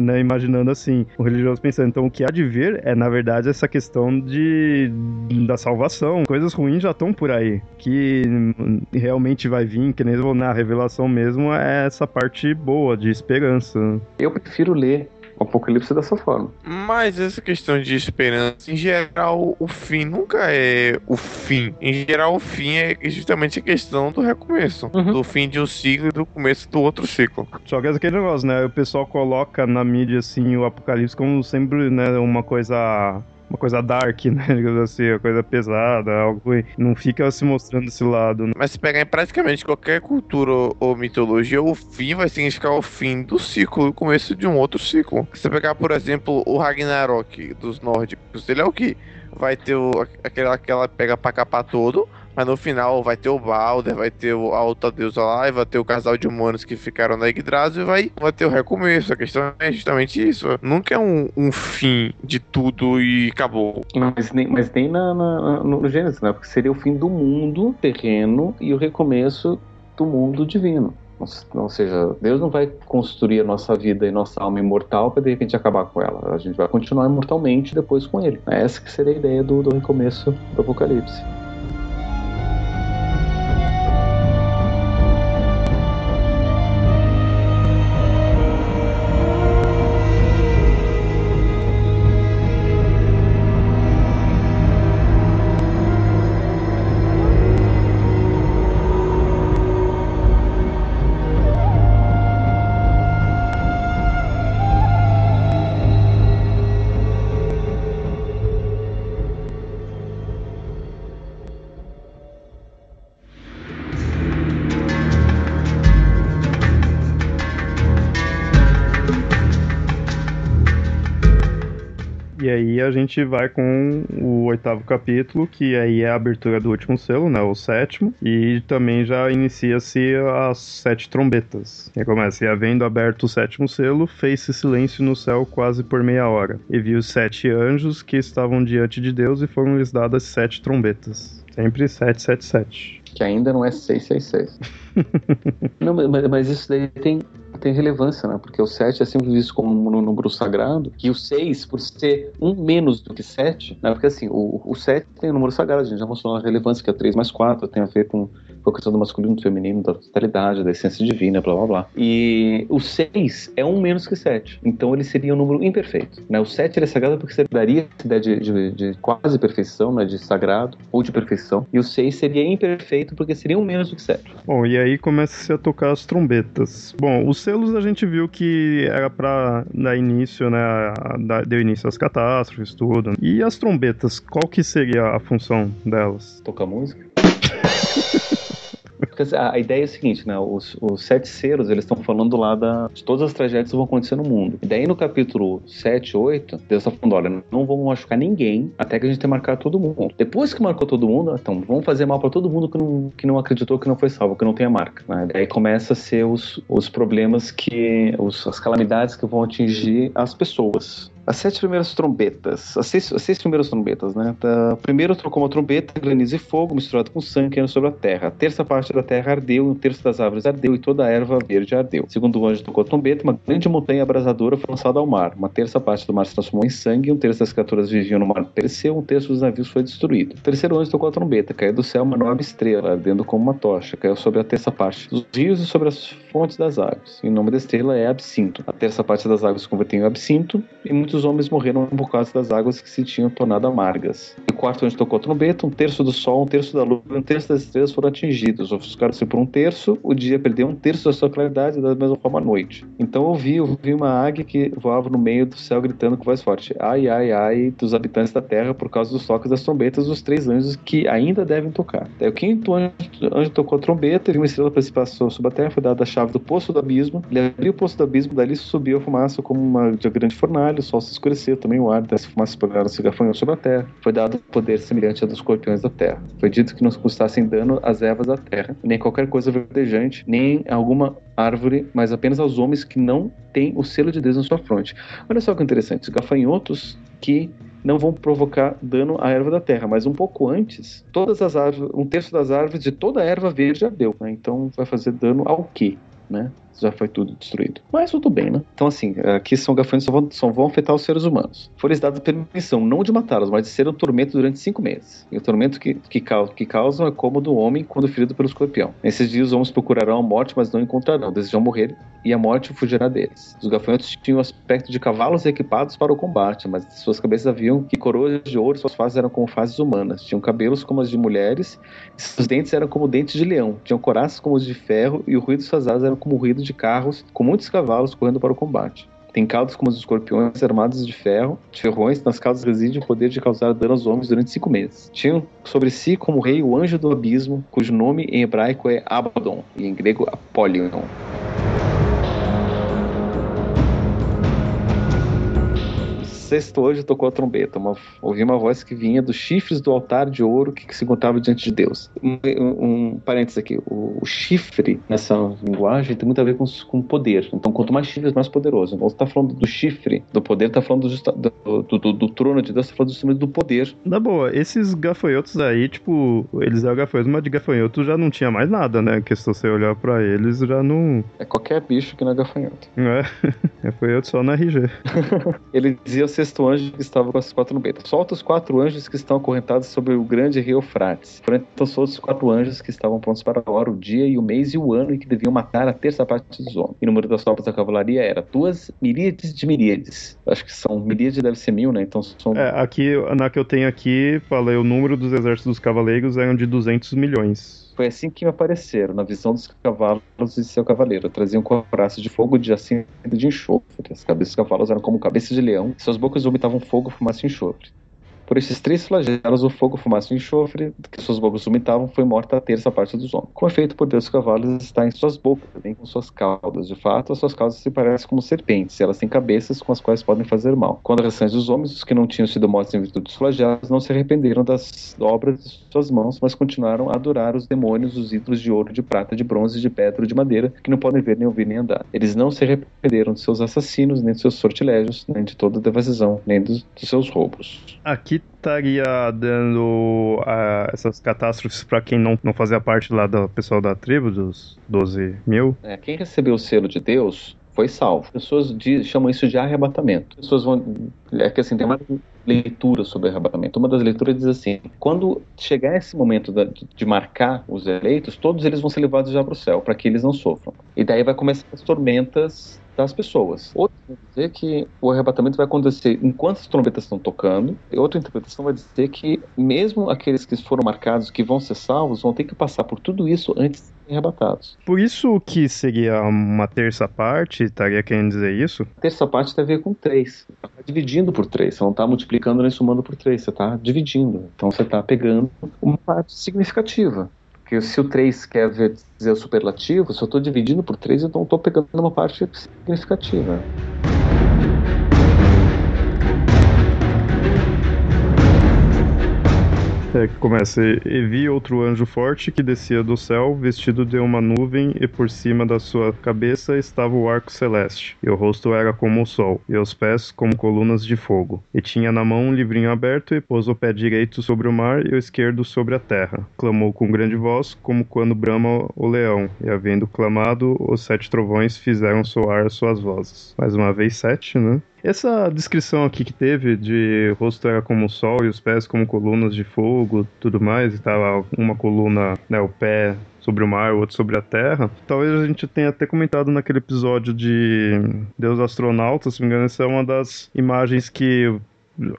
né, imaginando assim, o religioso pensando, então o que há de ver é, na verdade, essa questão de da salvação. Coisas ruins já estão por aí. Que realmente vai vir, que nem na revelação mesmo, é essa parte boa de esperança. Eu prefiro ler o Apocalipse dessa forma. Mas essa questão de esperança, em geral, o fim nunca é o fim. Em geral, o fim é justamente a questão do recomeço. Uhum. Do fim de um ciclo e do começo do outro ciclo. Só que é aquele negócio, né? O pessoal coloca na mídia, assim, o Apocalipse como sempre, né, uma coisa uma coisa dark, né? Assim, uma coisa pesada, algo ruim. Não fica se mostrando esse lado. Né? Mas se pegar em praticamente qualquer cultura ou mitologia, o fim vai significar o fim do ciclo, o começo de um outro ciclo. Se pegar, por exemplo, o Ragnarok dos nórdicos, ele é o que? Vai ter o, aquela, aquela pega pra capar todo mas no final vai ter o Balder, vai ter a outra deusa lá, e vai ter o casal de humanos que ficaram na Yggdrasil e vai, vai ter o recomeço. A questão é justamente isso. Nunca é um, um fim de tudo e acabou. Mas nem, mas nem na, na, no Gênesis, né? Porque seria o fim do mundo terreno e o recomeço do mundo divino. Ou seja, Deus não vai construir a nossa vida e nossa alma imortal para de repente acabar com ela. A gente vai continuar imortalmente depois com ele. Essa que seria a ideia do, do recomeço do Apocalipse. A gente vai com o oitavo capítulo, que aí é a abertura do último selo, né? O sétimo. E também já inicia-se as sete trombetas. E começa, e havendo aberto o sétimo selo, fez-se silêncio no céu quase por meia hora. E viu sete anjos que estavam diante de Deus e foram-lhes dadas sete trombetas. Sempre 777. Que ainda não é 666. não, mas, mas isso daí tem tem relevância, né? Porque o 7 é sempre visto como um número sagrado, e o 6, por ser um menos do que 7, né? Porque assim, o, o 7 tem um número sagrado, a gente já mostrou a relevância, que é 3 mais 4, tem a ver com, com a questão do masculino, do feminino, da totalidade, da essência divina, blá blá blá. E o 6 é um menos que 7, então ele seria um número imperfeito, né? O 7 ele é sagrado porque você daria essa ideia de, de, de quase perfeição, né? De sagrado ou de perfeição, e o 6 seria imperfeito porque seria um menos do que 7. Bom, e aí começa a tocar as trombetas. Bom, os selos a gente viu que era pra dar início, né? dar- Deu início às catástrofes, tudo. E as trombetas, qual que seria a função delas? Tocar música? Porque a a ideia é a seguinte, né? Os, os sete selos, eles estão falando lá da, de todas as tragédias que vão acontecer no mundo. E daí no capítulo 7, 8, Deus está falando, olha, não vamos machucar ninguém até que a gente tenha marcado todo mundo. Depois que marcou todo mundo, então vamos fazer mal para todo mundo que não, que não acreditou, que não foi salvo, que não tem a marca. Né? Daí começa a ser os, os problemas que, os, as calamidades que vão atingir as pessoas. As sete primeiras trombetas, as seis, as seis primeiras trombetas, né? Tá, primeiro trocou uma trombeta, granizo e fogo, misturado com sangue caindo sobre a terra. A terça parte da terra ardeu, um terço das árvores ardeu e toda a erva verde ardeu. Segundo o anjo tocou a trombeta, uma grande montanha abrasadora foi lançada ao mar. Uma terça parte do mar se transformou em sangue, um terço das criaturas viviam no mar pereceu, um terço dos navios foi destruído. Terceiro anjo tocou a trombeta, caiu do céu uma enorme estrela, ardendo como uma tocha, caiu sobre a terça parte dos rios e sobre as fontes das águas. E o nome da estrela é Absinto. A terça parte das águas se converteu em absinto, e muitos homens morreram por causa das águas que se tinham tornado amargas. E quarto anjo tocou a trombeta, um terço do sol, um terço da lua e um terço das estrelas foram atingidos. Ofuscaram-se por um terço, o dia perdeu um terço da sua claridade, e da mesma forma a noite. Então eu vi, eu vi uma águia que voava no meio do céu gritando com voz forte: Ai, ai, ai, dos habitantes da terra, por causa dos toques das trombetas dos três anjos que ainda devem tocar. Daí o quinto anjo, anjo tocou a trombeta, viu uma estrela precipitação sobre a terra, foi dada a chave do poço do abismo. Ele abriu o poço do abismo, dali subiu a fumaça como uma de grande fornalha, o sol se escureceu, também o ar dessa fumaça espalhada se gafanhou sobre a terra. Foi dado poder semelhante ao dos escorpiões da terra. Foi dito que não custassem dano às ervas da terra, nem qualquer coisa verdejante, nem alguma árvore, mas apenas aos homens que não têm o selo de Deus na sua fronte. Olha só que interessante, os gafanhotos que não vão provocar dano à erva da terra, mas um pouco antes, todas as árvores, um terço das árvores de toda a erva verde ardeu, né? Então vai fazer dano ao quê, né? Já foi tudo destruído. Mas tudo bem, né? Então, assim, aqui são gafanhotos só vão, só vão afetar os seres humanos. Foi-lhes dada permissão não de matá-los, mas de ser um tormento durante cinco meses. E o tormento que, que, que causam é como o do homem quando ferido pelo escorpião. Nesses dias, os homens procurarão a morte, mas não encontrarão. Desejam morrer e a morte fugirá deles. Os gafanhotos tinham o aspecto de cavalos equipados para o combate, mas suas cabeças haviam que coroas de ouro, suas faces eram como faces humanas. Tinham cabelos como as de mulheres, seus dentes eram como dentes de leão. Tinham coraças como os de ferro, e o ruído de suas asas era como o ruído de carros, com muitos cavalos correndo para o combate. Tem caudas como os escorpiões armados de ferro, de ferrões, nas caudas reside o poder de causar dano aos homens durante cinco meses. Tinham sobre si como rei o anjo do abismo, cujo nome em hebraico é Abaddon, e em grego Apollyon. Sexto anjo tocou a trombeta. Uma, ouvi uma voz que vinha dos chifres do altar de ouro que, que se encontrava diante de Deus. Um, um, um parênteses aqui: o, o chifre nessa linguagem tem muito a ver com, com poder. Então, quanto mais chifres, mais poderoso. Então, você está falando do chifre, do poder, está falando do, do, do, do trono de Deus, está falando justamente do poder. Na boa, esses gafanhotos aí, tipo, eles eram gafanhotos, mas de gafanhoto já não tinha mais nada, né? Que se você olhar pra eles, já não. É qualquer bicho que não é gafanhoto. É, gafanhoto só na RG. Ele dizia ao sexto anjo que estava com as quatro trombetas: Solta os quatro anjos que estão acorrentados sobre o grande rio Eufrates. Então soltos os quatro anjos que estavam prontos para a hora, o dia e o mês e o ano e que deviam matar a terça parte dos homens. E o número das tropas da cavalaria era duas miríades de miríades. Acho que são miríade deve ser mil, né? Então são É, aqui, na que eu tenho aqui, falei, o número dos exércitos dos cavaleiros eram de 200 milhões. Foi assim que me apareceram, na visão dos cavalos e seu cavaleiro. Traziam coraças de fogo de acima de enxofre. As cabeças dos cavalos eram como cabeças de leão. Suas bocas vomitavam fogo, fumaça e enxofre. Por esses três flagelos, o fogo, fumaça e enxofre, que suas bocas vomitavam, foi morta a terça parte dos homens. Com efeito, o poder dos cavalos está em suas bocas, bem com suas caudas. De fato, as suas caudas se parecem como serpentes, e elas têm cabeças com as quais podem fazer mal. Quando o restante dos homens, os que não tinham sido mortos em virtude dos flagelos, não se arrependeram das obras de suas mãos, mas continuaram a adorar os demônios, os ídolos de ouro, de prata, de bronze, de pedra, de madeira, que não podem ver, nem ouvir, nem andar. Eles não se arrependeram de seus assassinos, nem de seus sortilégios, nem de toda a devassidão, nem dos, dos seus roubos. Aqui que estaria dando uh, essas catástrofes para quem não, não fazia parte lá do pessoal da tribo, dos 12 mil? É, quem recebeu o selo de Deus foi salvo. Pessoas chamam isso de arrebatamento. Pessoas vão. É que assim, tem uma leitura sobre arrebatamento. Uma das leituras diz assim: quando chegar esse momento da, de marcar os eleitos, todos eles vão ser levados já para o céu, para que eles não sofram. E daí vai começar as tormentas das pessoas. Outro vai dizer que o arrebatamento vai acontecer enquanto as trombetas estão tocando. E outra interpretação vai dizer que mesmo aqueles que foram marcados, que vão ser salvos, vão ter que passar por tudo isso antes de serem arrebatados. Por isso que seria uma terça parte, estaria querendo dizer isso? A terça parte tem a ver com três. Você está dividindo por três. Você não está multiplicando nem somando por três. Você está dividindo. Então você está pegando uma parte significativa. Porque se o 3 quer dizer o superlativo, se eu estou dividindo por 3, então estou pegando uma parte significativa. É, que começa, e vi outro anjo forte que descia do céu, vestido de uma nuvem, e por cima da sua cabeça estava o arco celeste, e o rosto era como o sol, e os pés como colunas de fogo. E tinha na mão um livrinho aberto, e pôs o pé direito sobre o mar e o esquerdo sobre a terra. Clamou com grande voz, como quando brama o leão, e havendo clamado, os sete trovões fizeram soar suas vozes. Mais uma vez sete, né? Essa descrição aqui que teve de rosto era como o sol e os pés como colunas de fogo, tudo mais, e tava uma coluna, né, o pé sobre o mar, o outro sobre a terra. Talvez a gente tenha até comentado naquele episódio de Deus Astronauta, se não me engano, essa é uma das imagens que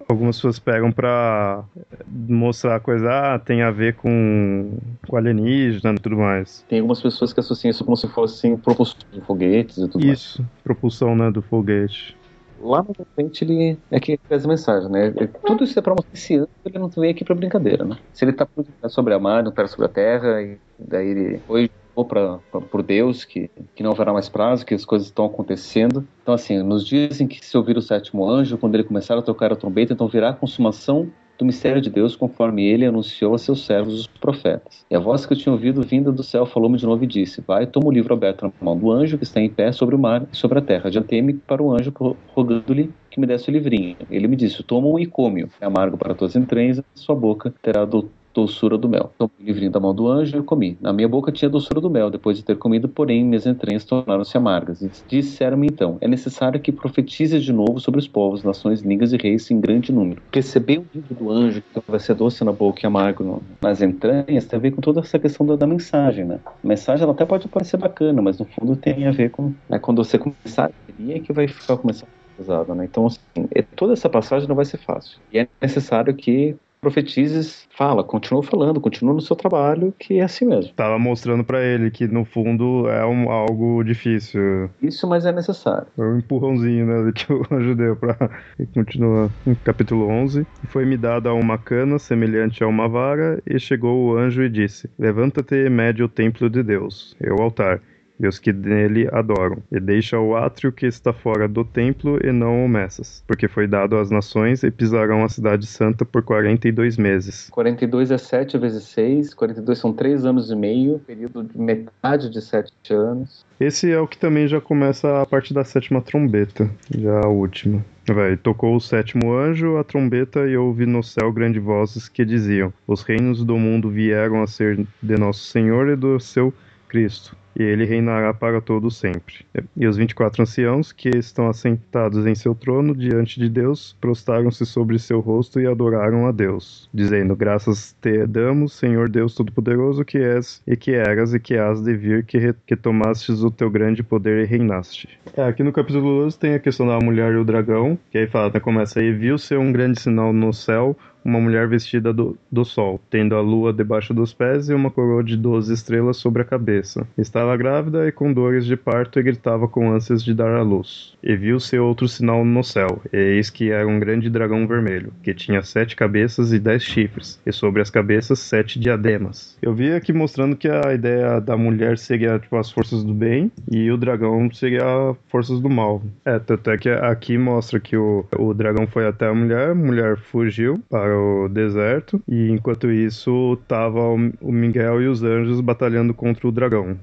algumas pessoas pegam para mostrar coisa, ah, tem a ver com, com alienígena e tudo mais. Tem algumas pessoas que associam isso como se fossem propulsão de foguetes e tudo isso, mais. Isso, propulsão, né, do foguete lá na frente ele é que traz a mensagem, né? Tudo isso é para mostrar esse ano ele não veio aqui para brincadeira, né? Se ele tá sobre a mar, não pera sobre a terra, e daí ele foi para por Deus que, que não haverá mais prazo, que as coisas estão acontecendo. Então, assim, nos dias em que se ouvir o sétimo anjo, quando ele começar a tocar a trombeta, então virá a consumação do mistério de Deus, conforme ele anunciou a seus servos os profetas. E a voz que eu tinha ouvido vinda do céu falou-me de novo e disse: Vai, toma o livro aberto na mão do anjo que está em pé sobre o mar e sobre a terra. Adiantei-me para o anjo, rogando-lhe que me desse o livrinho. Ele me disse: Toma-o e come-o. É amargo para tuas entranhas, sua boca terá do doçura do mel. Tomei o livrinho da mão do anjo e comi. Na minha boca tinha doçura do mel, depois de ter comido, porém minhas entranhas tornaram-se amargas. E disseram-me então: é necessário que profetize de novo sobre os povos, nações, línguas e reis em grande número. Receber o livro do anjo, que vai ser doce na boca e amargo nas entranhas, tem a ver com toda essa questão da, da, mensagem, né? A mensagem ela até pode parecer bacana, mas no fundo tem a ver com. Né, quando você começar a é que vai ficar começando pesado, né? Então, assim, é, toda essa passagem não vai ser fácil. E é necessário que profetizes, fala, continua falando, continua no seu trabalho, que é assim mesmo. Tava mostrando para ele que no fundo é um, algo difícil. Isso, mas é necessário. Foi um empurrãozinho, né, que o anjo deu pra. E continua no capítulo 11. E foi-me dada uma cana semelhante a uma vara, e chegou o anjo e disse: Levanta-te e mede o templo de Deus, e o altar e os que nele adoram, e deixa o átrio que está fora do templo e não o meças, porque foi dado às nações e pisarão a cidade santa por 42 meses. 42 é 7 vezes 6, 42 são 3 anos e meio, período de metade de 7 anos. Esse é o que também já começa a parte da sétima trombeta, já a última. Vai, tocou o sétimo anjo a trombeta e ouvi no céu grandes vozes que diziam: Os reinos do mundo vieram a ser de nosso Senhor e do seu Cristo e ele reinará para todo sempre. E os 24 anciãos que estão assentados em seu trono diante de Deus prostaram-se sobre seu rosto e adoraram a Deus, dizendo: Graças te damos, Senhor Deus Todo-Poderoso, que és e que eras e que has de vir, que, que tomastes o teu grande poder e reinaste. É, aqui no capítulo 12 tem a questão da mulher e o dragão, que aí fala, né, começa aí, viu-se um grande sinal no céu, uma mulher vestida do, do sol, tendo a lua debaixo dos pés e uma coroa de doze estrelas sobre a cabeça. Estava grávida e com dores de parto e gritava com ânsias de dar à luz. E viu-se outro sinal no céu, e eis que era um grande dragão vermelho, que tinha sete cabeças e dez chifres, e sobre as cabeças sete diademas. Eu vi aqui mostrando que a ideia da mulher seria tipo as forças do bem e o dragão seria forças do mal. É, tanto é que aqui mostra que o, o dragão foi até a mulher, a mulher fugiu para o deserto e enquanto isso tava o Miguel e os anjos batalhando contra o dragão.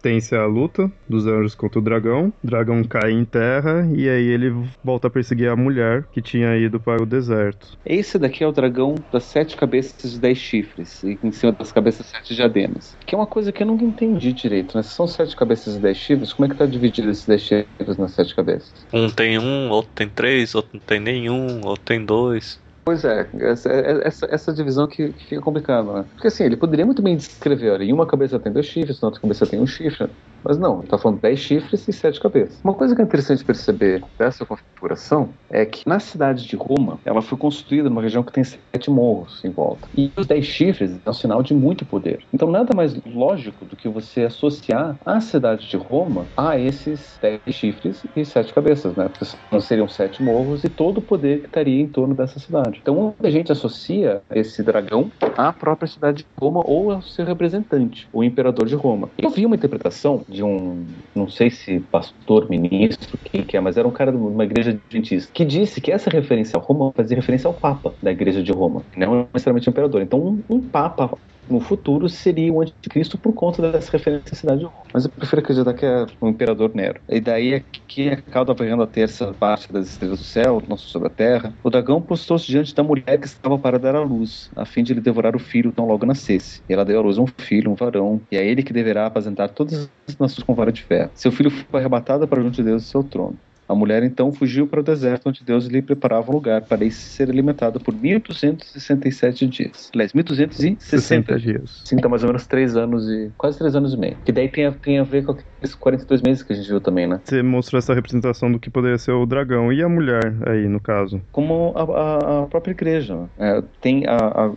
tem-se a luta dos anjos contra o dragão. O dragão cai em terra e aí ele volta a perseguir a mulher que tinha ido para o deserto. Esse daqui é o dragão das sete cabeças e dez chifres, e em cima das cabeças sete diademas. Que é uma coisa que eu nunca entendi direito, né? Se são sete cabeças e dez chifres, como é que tá dividido esses dez chifres nas sete cabeças? Um tem um, outro tem três, outro não tem nenhum, outro tem dois. Pois é, essa, essa, essa divisão que, que fica complicada, né? Porque assim, ele poderia muito bem descrever, olha, em uma cabeça tem dois chifres, na outra cabeça tem um chifre. Mas não, ele tá falando 10 chifres e 7 cabeças. Uma coisa que é interessante perceber dessa configuração é que na cidade de Roma, ela foi construída numa região que tem sete morros em volta. E os 10 chifres é um sinal de muito poder. Então nada mais lógico do que você associar a cidade de Roma a esses 10 chifres e 7 cabeças, né? Porque não seriam sete morros e todo o poder que estaria em torno dessa cidade. Então muita gente associa esse dragão à própria cidade de Roma ou ao seu representante, o imperador de Roma. Eu vi uma interpretação de um, não sei se pastor, ministro, quem que é, mas era um cara de uma igreja adventista, que disse que essa referência a Roma fazia referência ao Papa da igreja de Roma, não necessariamente ao imperador. Então, um, um Papa no futuro seria o anticristo por conta dessa referência à cidade de Roma. Mas eu prefiro acreditar que é o imperador Nero. E daí é que acaba vendo a terça parte das estrelas do céu, não sobre a terra. O dragão postou-se diante da mulher que estava para dar à luz, a fim de lhe devorar o filho tão logo nascesse. E ela deu à luz um filho, um varão, e é ele que deverá apazentar todas as nações com vara de ferro. Seu filho foi arrebatado para junto de Deus o seu trono. A mulher então fugiu para o deserto, onde Deus lhe preparava um lugar para ir ser alimentado por 1267 dias. Aliás, 1260 60 dias. Sim, tá mais ou menos 3 anos e. quase 3 anos e meio. Que daí tem a, tem a ver com aqueles 42 meses que a gente viu também, né? Você mostrou essa representação do que poderia ser o dragão e a mulher aí, no caso. Como a, a- a própria igreja. né? É, tem a, a,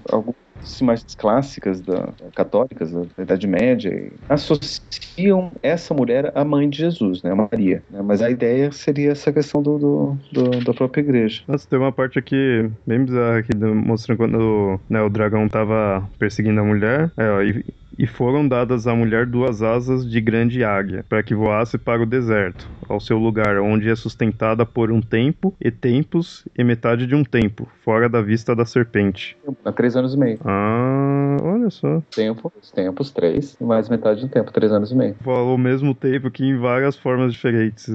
imagens clássicas da, católicas da Idade Média associam essa mulher à mãe de Jesus, né, Maria. né? Mas a ideia seria essa questão do, do- do- da própria igreja. Nossa, tem uma parte aqui bem bizarra aqui, do- mostrando quando né, o dragão tava perseguindo a mulher. É, ó, e, e foram dadas à mulher duas asas de grande águia, para que voasse para o deserto, ao seu lugar, onde é sustentada por um tempo, e tempos, e metade de um tempo, fora da vista da serpente. Há três anos e meio. Ah, olha só. Tempo, os tempos, três, e mais metade de um tempo, três anos e meio. Falou o mesmo tempo que em várias formas diferentes.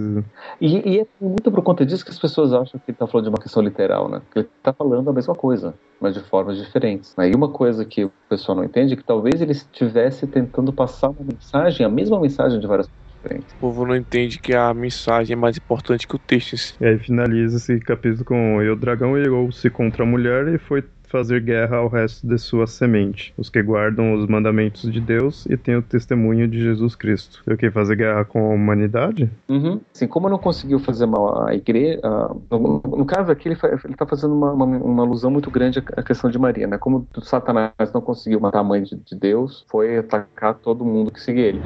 E, e é muito por conta disso que as pessoas acham que ele está falando de uma questão literal, né? Que ele está falando a mesma coisa, mas de formas diferentes. Aí uma coisa que o pessoal não entende é que talvez ele estivesse tentando passar uma mensagem, a mesma mensagem de várias formas diferentes. O povo não entende que a mensagem é mais importante que o texto. E aí finaliza esse capítulo com e o dragão irou-se contra a mulher e foi fazer guerra ao resto de sua semente, os que guardam os mandamentos de Deus e têm o testemunho de Jesus Cristo. E o que? Fazer guerra com a humanidade? Uhum. Assim, como não conseguiu fazer mal à igreja, no, no caso aqui ele está fazendo uma, uma, uma alusão muito grande à questão de Maria, né? Como Satanás não conseguiu matar a mãe de, de Deus, foi atacar todo mundo que seguia ele.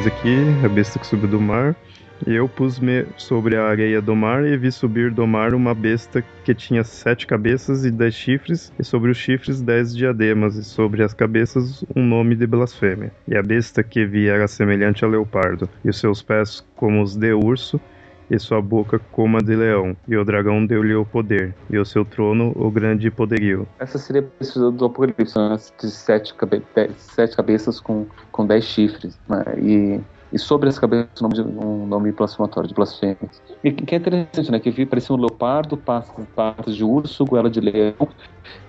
Capítulo 13 aqui, a besta que subiu do mar. E eu pus-me sobre a areia do mar e vi subir do mar uma besta que tinha sete cabeças e dez chifres, e sobre os chifres dez diademas, e sobre as cabeças um nome de blasfêmia. E a besta que vi era semelhante a leopardo, e os seus pés como os de urso, e sua boca como a de leão. E o dragão deu-lhe o poder, e o seu trono o grande poderio. Essa seria a besta do Apocalipse, né? de sete, cabe sete cabeças com, com dez chifres. né? E, e sobre as cabeças nome, de, um nome blasfematório, de blasfêmia. E que é interessante, né? Que vi parecia um leopardo, patas, de urso, goela de leão,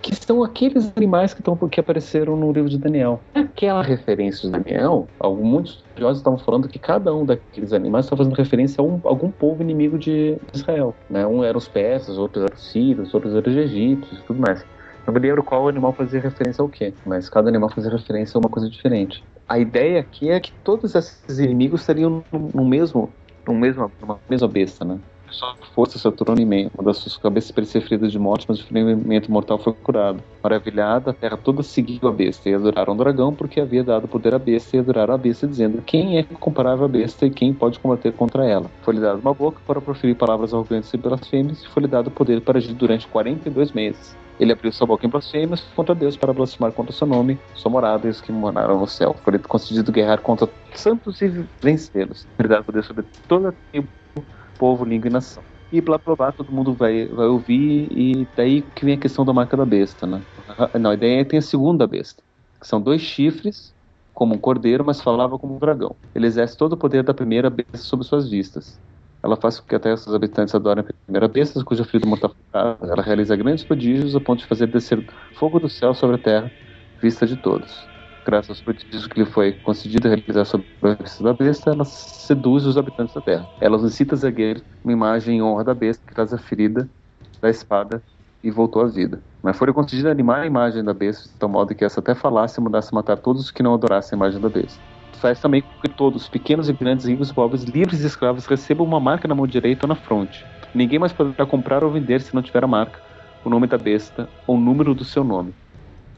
que são aqueles animais que, tão, que apareceram no livro de Daniel. Aquela referência de Daniel, alguns, muitos estudiosos estavam falando que cada um daqueles animais estava fazendo referência a um, algum povo inimigo de Israel. Né? Um eram os persas, outros eram os sírios, outros eram os egípcios e tudo mais. Não me lembro qual animal fazia referência ao quê, mas cada animal fazia referência a uma coisa diferente. A ideia aqui é que todos esses inimigos estariam no, mesmo, no mesmo, numa mesma besta, né? sua força, seu trono imenso. Uma das suas cabeças parecia ferida de morte, mas o ferimento mortal foi curado. Maravilhada, a terra toda seguiu a besta e adoraram o dragão porque havia dado poder à besta e adoraram a besta, dizendo: Quem é comparável à besta e quem pode combater contra ela? Foi-lhe dado uma boca para proferir palavras arrogantes e blasfêmias e foi-lhe dado poder para agir durante 42 meses. Ele abriu sua boca em blasfêmias contra Deus para blasfemar contra seu nome, sua morada e os que moraram no céu. Foi-lhe concedido guerrear contra santos e vencê-los. Dado poder sobre a tribo, povo, língua e nação. E blá blá, todo mundo vai, vai ouvir, e daí que vem a questão da marca da besta, né? Não, a ideia é tem a segunda besta, que são dois chifres, como um cordeiro, mas falava como um dragão. Ele exerce todo o poder da primeira besta sobre suas vistas. Ela faz com que até seus habitantes adorem a primeira besta, cuja filho mortal Ela realiza grandes prodígios a ponto de fazer descer fogo do céu sobre a terra, vista de todos. Graças aos prodígios que lhe foi concedido realizar sobre a vista da besta, ela seduz os habitantes da terra. Ela os incita a zagueiro uma imagem em honra da besta que traz a ferida da espada e voltou à vida. Mas foi concedido animar a imagem da besta de tal modo que essa até falasse e mudasse matar todos os que não adorassem a imagem da besta faz também que todos, pequenos e grandes, ricos e pobres, livres e escravos, recebam uma marca na mão direita ou na fronte. Ninguém mais poderá comprar ou vender se não tiver a marca, o nome da besta ou o número do seu nome.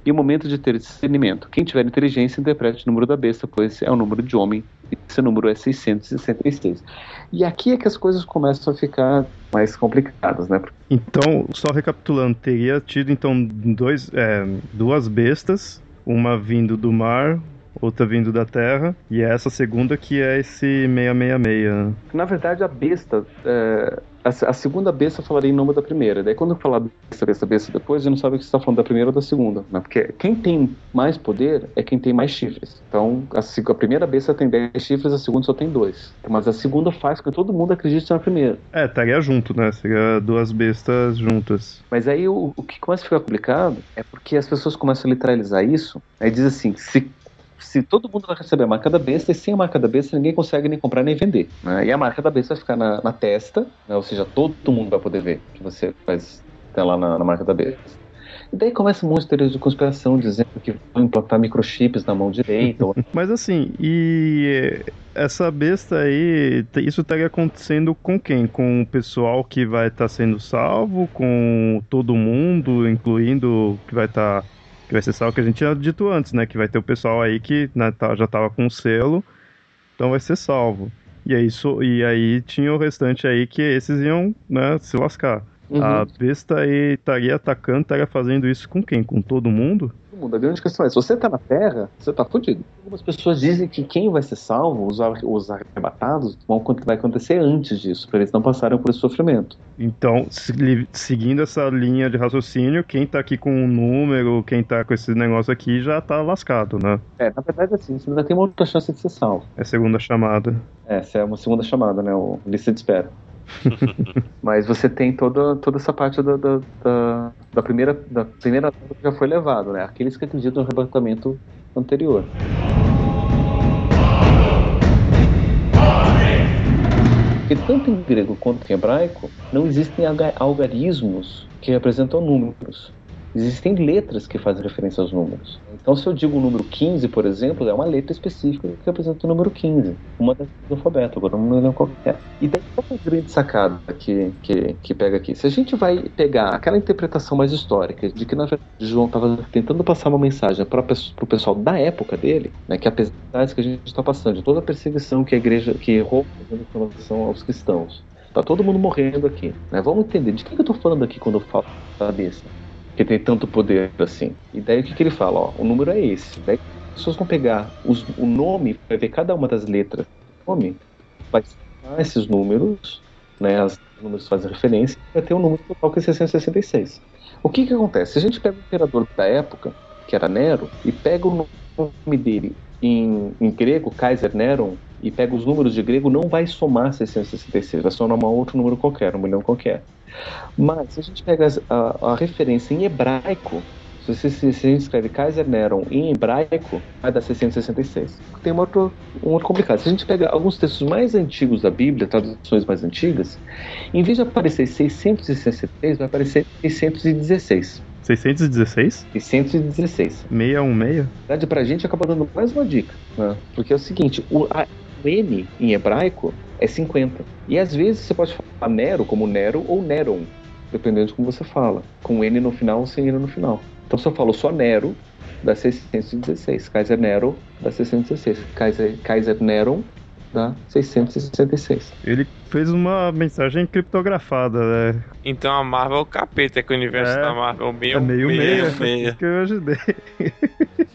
E o momento de ter discernimento. Quem tiver inteligência, interprete o número da besta, pois é o número de homem, e esse número é 666. E aqui é que as coisas começam a ficar mais complicadas, né? Então, só recapitulando, teria tido então dois, é, duas bestas, uma vindo do mar, outra vindo da Terra, e é essa segunda que é esse 666. Na verdade, a besta, é, a, a, segunda besta eu falaria em nome da primeira. Daí quando eu falar besta, besta, besta depois, eu não sabe o que você está falando da primeira ou da segunda. Né? Porque quem tem mais poder é quem tem mais chifres. Então, a, a primeira besta tem 10 chifres, a segunda só tem dois. Mas a segunda faz com que todo mundo acredite na primeira. É, estaria junto, né? Seria duas bestas juntas. Mas aí o, o que começa a ficar complicado é porque as pessoas começam a literalizar isso. Aí diz assim, se se todo mundo vai receber a marca da besta, e sem a marca da besta ninguém consegue nem comprar nem vender. Né? E a marca da besta vai ficar na, na testa, né? ou seja, todo mundo vai poder ver que você faz tem lá na, na marca da besta. E daí começa um monte de teorias de conspiração dizendo que vão implantar microchips na mão direita. Mas assim, e essa besta aí, isso estaria acontecendo com quem? Com o pessoal que vai estar tá sendo salvo? Com todo mundo, incluindo que vai estar. Tá que vai ser salvo que a gente tinha dito antes, né? Que vai ter o pessoal aí que né, tá, já tava com o selo, então vai ser salvo. E aí, so, e aí tinha o restante aí que esses iam né, se lascar. Uhum. A besta aí estaria atacando, estaria fazendo isso com quem? Com todo mundo? Mundo. A grande questão é, se você tá na Terra, você tá fudido. Algumas pessoas dizem que quem vai ser salvo, os, os arrebatados, vão, vai acontecer antes disso, para eles não passarem por esse sofrimento. Então, se, seguindo essa linha de raciocínio, quem tá aqui com um número, quem tá com esse negócio aqui, já tá lascado, né? É, na verdade, assim, você ainda tem uma outra chance de ser salvo. É segunda chamada. É, essa é uma segunda chamada, né? O lista de espera. Mas você tem toda, toda essa parte da, da, da, da primeira da primeira que já foi levado, né? Aqueles que acreditam no arrebatamento anterior. Porque tanto em grego quanto em hebraico não existem algarismos que representam números existem letras que fazem referência aos números. Então, se eu digo o número 15, por exemplo, é uma letra específica que representa o número 15, uma das do alfabeto, agora não lembro qual é. E daí, qual é a grande sacada que, que, que pega aqui? Se a gente vai pegar aquela interpretação mais histórica de que, na verdade, João estava tentando passar uma mensagem para o pessoal da época dele, né, que apesar de que a gente está passando, de toda a perseguição que a igreja, que errou em relação aos cristãos, Tá todo mundo morrendo aqui. Né? Vamos entender de que eu tô falando aqui quando eu falo cabeça que tem tanto poder assim. E daí o que, que ele fala? Ó, o número é esse. Daí as pessoas vão pegar os, o nome, vai ver cada uma das letras do nome, vai somar esses números, né? Os números fazem referência, vai ter um número total que é 666. O que que acontece? Se a gente pega o imperador da época, que era Nero, e pega o nome dele em, em grego, Kaiser Neron, e pega os números de grego, não vai somar 666, vai somar um outro número qualquer, um milhão qualquer. Mas se a gente pega a, a referência em hebraico, se, se, se, a gente escreve Kaiser Neron em hebraico, vai dar 666. Tem um outro, um outro complicado. Se a gente pega alguns textos mais antigos da Bíblia, traduções mais antigas, em vez de aparecer 666, vai aparecer 616. 616? 616. 616? Na verdade, pra gente acaba dando mais uma dica. Né? Porque é o seguinte: o, a, o N em hebraico é 50. E às vezes você pode falar Nero como Nero ou Neron, dependendo de como você fala, com N no final ou sem N no final. Então se eu falo só Nero, dá 616. Kaiser Nero dá 616. Kaiser, Kaiser Neron dá 666. Ele fez uma mensagem criptografada, né? Então a Marvel é o capeta, que o universo É. da Marvel meio É meio meio, meia. Isso que eu ajudei.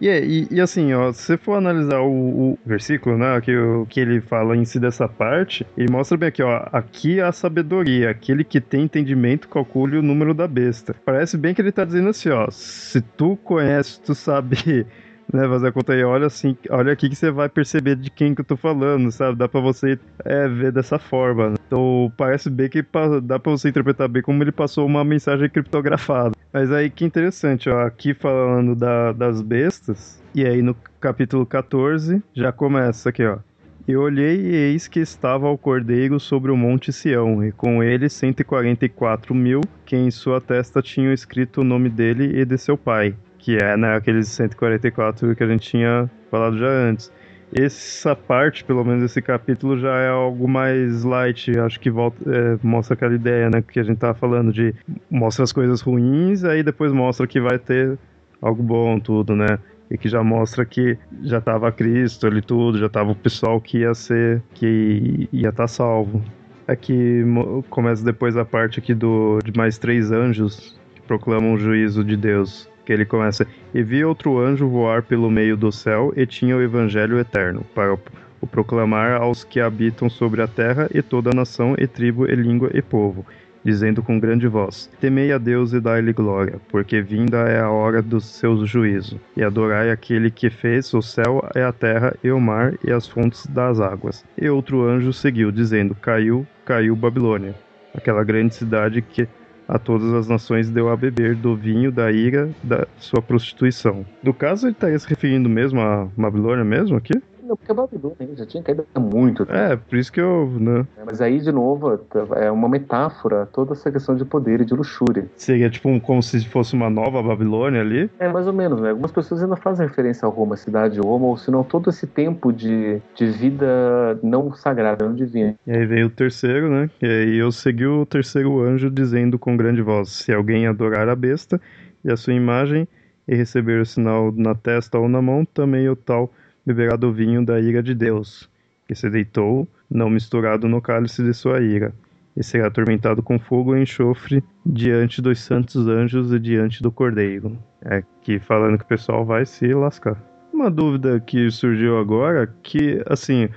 E, é, e, e assim, ó, se você for analisar o, o versículo, né, que, o, que ele fala em si dessa parte, ele mostra bem aqui, ó, aqui a sabedoria, aquele que tem entendimento calcule o número da besta. Parece bem que ele tá dizendo assim, ó, se tu conhece, tu sabe, né, fazer a conta aí, olha assim, olha aqui que você vai perceber de quem que eu tô falando, sabe? Dá pra você é, ver dessa forma. né? Então parece bem que dá pra você interpretar bem como ele passou uma mensagem criptografada. Mas aí que interessante, ó, aqui falando da- das bestas, e aí no capítulo 14 já começa aqui, ó. E olhei e eis que estava o cordeiro sobre o monte Sião, e com ele 144 mil, que em sua testa tinham escrito o nome dele e de seu pai, que é né, aqueles 144 que a gente tinha falado já antes. Essa parte, pelo menos esse capítulo, já é algo mais light. Acho que volta, é, mostra aquela ideia, né? Que a gente tava falando de mostra as coisas ruins, aí depois mostra que vai ter algo bom, tudo, né? E que já mostra que já tava Cristo ali tudo, já tava o pessoal que ia ser, que ia estar salvo. Aqui mo- começa depois a parte aqui do de mais três anjos que proclamam o juízo de Deus. Que ele começa, e vi outro anjo voar pelo meio do céu e tinha o evangelho eterno para o, proclamar aos que habitam sobre a terra e toda nação e tribo e língua e povo, dizendo com grande voz: Temei a Deus e dai-lhe glória, porque vinda é a hora do seu juízo, e adorai aquele que fez o céu e a terra e o mar e as fontes das águas. E outro anjo seguiu, dizendo: Caiu, caiu Babilônia, aquela grande cidade que a todas as nações deu a beber do vinho da ira da sua prostituição. No caso, ele estaria se referindo mesmo a Babilônia mesmo aqui? Não, porque a Babilônia hein, já tinha caído há muito tempo. É, por isso que eu, né, Mas aí, de novo, é uma metáfora toda essa questão de poder e de luxúria. seria tipo um, como se fosse uma nova Babilônia ali. É, mais ou menos, né? Algumas pessoas ainda fazem referência a Roma, a cidade de Roma, ou senão todo esse tempo de, de vida não sagrada, não divina. E aí veio o terceiro, né? E aí eu segui o terceiro anjo dizendo com grande voz: Se alguém adorar a besta e a sua imagem e receber o sinal na testa ou na mão, também o tal beberá do vinho da ira de Deus, que se deitou, não misturado no cálice de sua ira, e será atormentado com fogo e enxofre diante dos santos anjos e diante do cordeiro. É que falando que o pessoal vai se lascar. Uma dúvida que surgiu agora, que assim,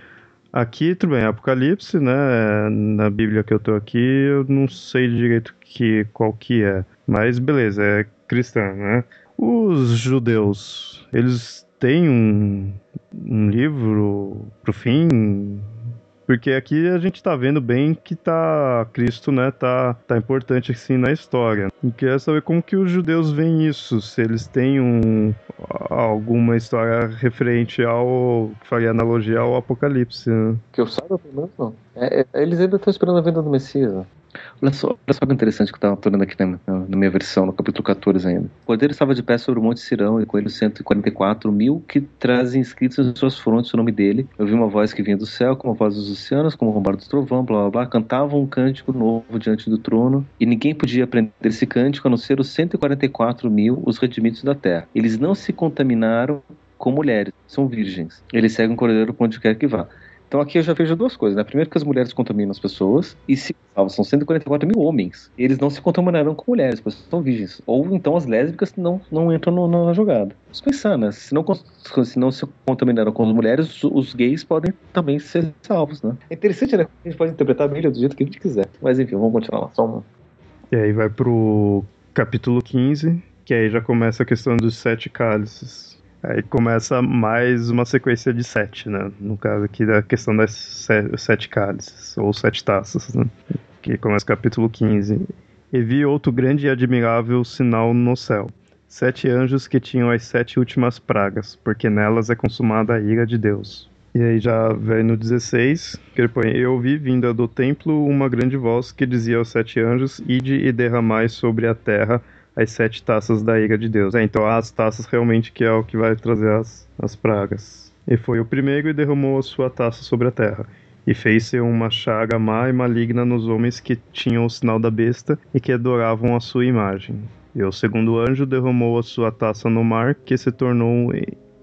Aqui, tudo bem, Apocalipse, né? Na Bíblia que eu tô aqui, eu não sei direito que, qual que é. Mas beleza, é cristã, né? Os judeus, eles têm um, um livro pro fim? Porque aqui a gente tá vendo bem que tá Cristo, né, tá, tá importante assim na história. E queria saber como que os judeus veem isso, se eles têm um, alguma história referente ao que faria analogia ao Apocalipse. Né? Que eu saiba, pelo menos não. É, é, eles ainda estão esperando a vinda do Messias. Olha só, olha só que interessante que eu estava olhando aqui na, na, minha versão, no capítulo 14 ainda. O cordeiro estava de pé sobre o Monte Sirão e com ele 144 mil que trazem escritos em suas frontes o nome dele. Eu vi uma voz que vinha do céu, como a voz dos oceanos, como o rombar do trovão, blá blá blá. Cantavam um cântico novo diante do trono e ninguém podia aprender esse cântico a não ser os 144 mil, os redimidos da terra. Eles não se contaminaram com mulheres, são virgens. Eles seguem o cordeiro por onde quer que vá. Então aqui eu já vejo duas coisas, né? Primeiro que as mulheres contaminam as pessoas, e se salvo, são 144 mil homens. Eles não se contaminarão com mulheres, pois são virgens. Ou então as lésbicas não, não entram no, na jogada. Vamos pensar, né? Se não, se não se contaminaram com as mulheres, os, os gays podem também ser salvos, né? É interessante, né? A gente pode interpretar a Bíblia do jeito que a gente quiser. Mas enfim, vamos continuar lá. Só um... E aí vai pro capítulo 15, que aí já começa a questão dos sete cálices. Aí começa mais uma sequência de sete, né? No caso aqui da questão das sete cálices, ou sete taças, né? Que começa o capítulo 15. E vi outro grande e admirável sinal no céu. Sete anjos que tinham as sete últimas pragas, porque nelas é consumada a ira de Deus. E aí já vem no 16, que ele põe, Eu ouvi vinda do templo uma grande voz que dizia aos sete anjos, Ide e derramai sobre a terra as sete taças da ira de Deus. É, então as taças realmente que é o que vai trazer as, as pragas. E foi o primeiro e derramou a sua taça sobre a terra. e fez-se uma chaga má e maligna nos homens que tinham o sinal da besta e que adoravam a sua imagem. E o segundo anjo derramou a sua taça no mar, que se tornou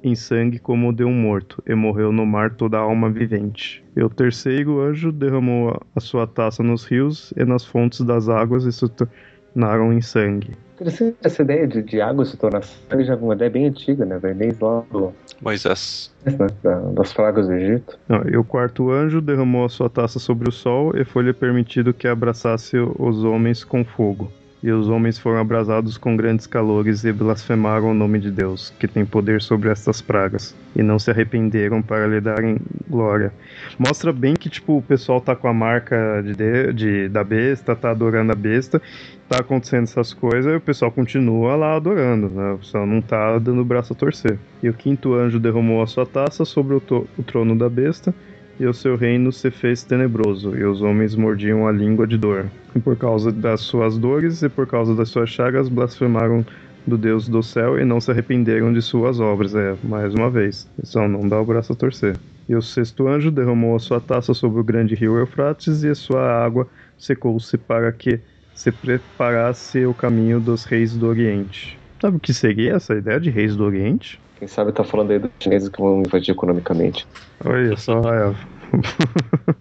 em sangue como o de um morto, e morreu no mar toda a alma vivente. E o terceiro anjo derramou a sua taça nos rios e nas fontes das águas e se tornaram em sangue. Interessante essa ideia de, de água se tornar sangue já é uma ideia bem antiga, né? Vem desde lá do, Moisés. né? Da- das pragas do Egito. Não, e o quarto anjo derramou a sua taça sobre o sol e foi-lhe permitido que abraçasse os homens com fogo. E os homens foram abrasados com grandes calores e blasfemaram o nome de Deus, que tem poder sobre estas pragas, e não se arrependeram para lhe darem glória. Mostra bem que tipo o pessoal tá com a marca de, de- de- da besta, tá adorando a besta, tá acontecendo essas coisas e o pessoal continua lá adorando, né? O pessoal não tá dando braço a torcer. E o quinto anjo derramou a sua taça sobre o, o trono da besta, e o seu reino se fez tenebroso, e os homens mordiam a língua de dor. E por causa das suas dores e por causa das suas chagas, blasfemaram do Deus do céu e não se arrependeram de suas obras. É, mais uma vez, só não dá o braço a torcer. E o sexto anjo derramou a sua taça sobre o grande rio Eufrates, e a sua água secou-se para que se preparasse o caminho dos reis do Oriente. Sabe o que seria essa ideia de reis do Oriente? Quem sabe tá falando aí dos chineses que vão invadir economicamente. Olha só, é.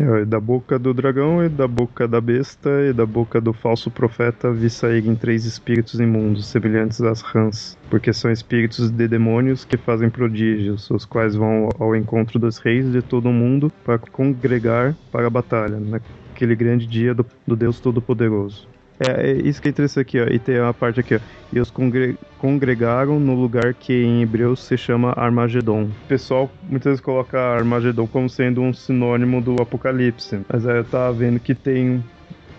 É, Da boca do dragão e da boca da besta e da boca do falso profeta vi saírem três espíritos imundos, semelhantes às rãs, porque são espíritos de demônios que fazem prodígios, os quais vão ao encontro dos reis de todo o mundo para congregar para a batalha, naquele grande dia do, do Deus Todo-Poderoso. É, é isso que é interessante aqui, ó. E tem a parte aqui, ó. E os congre- congregaram no lugar que em hebreu se chama Armagedon. O pessoal muitas vezes coloca Armagedon como sendo um sinônimo do Apocalipse. Mas aí eu tava vendo que tem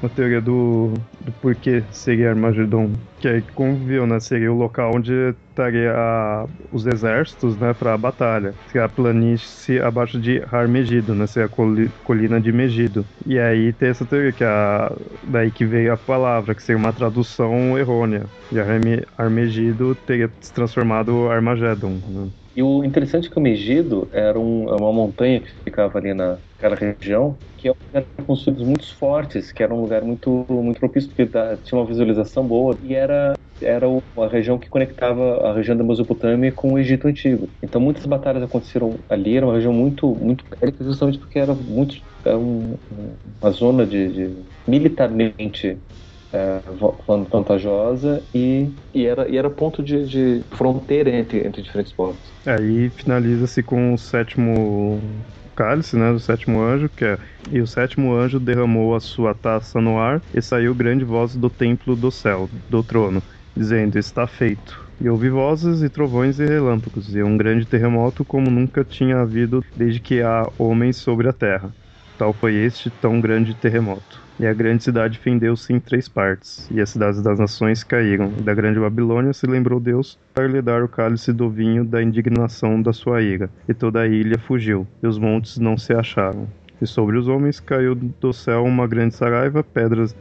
uma teoria do, do porquê seria Armagedon. Que aí, como viu, né? Seria o local onde estaria a- os exércitos, né? Pra batalha. Seria a planície abaixo de Har-Megido, né? Seria a coli- colina de Megido. E aí tem essa teoria que a, daí que veio a palavra, que seria uma tradução errônea. E Arme- Armegido teria se transformado Armagedon. Né? E o interessante é que o Megido era um- é uma montanha que ficava ali naquela região, que é um lugar muito fortes, que era um lugar muito, muito propício, porque tinha uma visualização boa, e era, era a região que conectava a região da Mesopotâmia com o Egito Antigo. Então muitas batalhas aconteceram ali, era uma região muito, muito bélica, justamente porque era muito era um- uma zona de, de militarmente é, va- van- vantajosa e, e, era, e era ponto de, de fronteira entre, entre diferentes povos. Aí finaliza-se com o sétimo cálice, né, do sétimo anjo, que é e o sétimo anjo derramou a sua taça no ar e saiu grande voz do templo do céu, do trono, dizendo: Está feito. E ouvi vozes e trovões e relâmpagos, e um grande terremoto como nunca tinha havido desde que há homens sobre a terra. Tal foi este tão grande terremoto. E a grande cidade fendeu-se em três partes, e as cidades das nações caíram. E da grande Babilônia se lembrou Deus para lhe dar o cálice do vinho da indignação da sua ira. E toda a ilha fugiu, e os montes não se acharam. E sobre os homens caiu do céu uma grande saraiva, pedras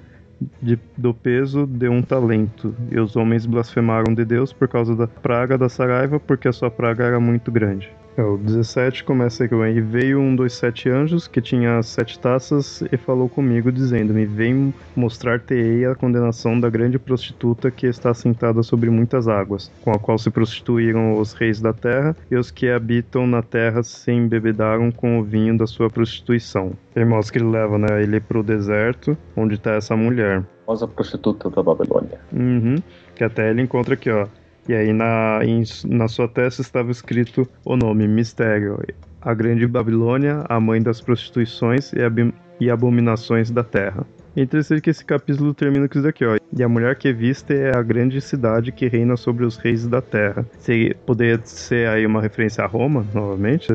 de- do peso de um talento. E os homens blasfemaram de Deus por causa da praga da saraiva, porque a sua praga era muito grande. É, o 17 começa aqui, e veio um dos sete anjos que tinha sete taças e falou comigo, dizendo-me: Vem mostrar-te-ei a condenação da grande prostituta que está sentada sobre muitas águas, com a qual se prostituíram os reis da terra, e os que habitam na terra se embebedaram com o vinho da sua prostituição. E mostra que ele leva né, ele pro deserto, onde está essa mulher. A prostituta da Babilônia. Uhum. Que até ele encontra aqui, ó. E aí na, em- na sua testa estava escrito o nome Mistério. A grande Babilônia, a mãe das prostituições e, abi- e abominações da terra. É interessante que esse capítulo termina com isso daqui, ó. E a mulher que viste é a grande cidade que reina sobre os reis da terra. Se, poderia ser aí uma referência a Roma, novamente?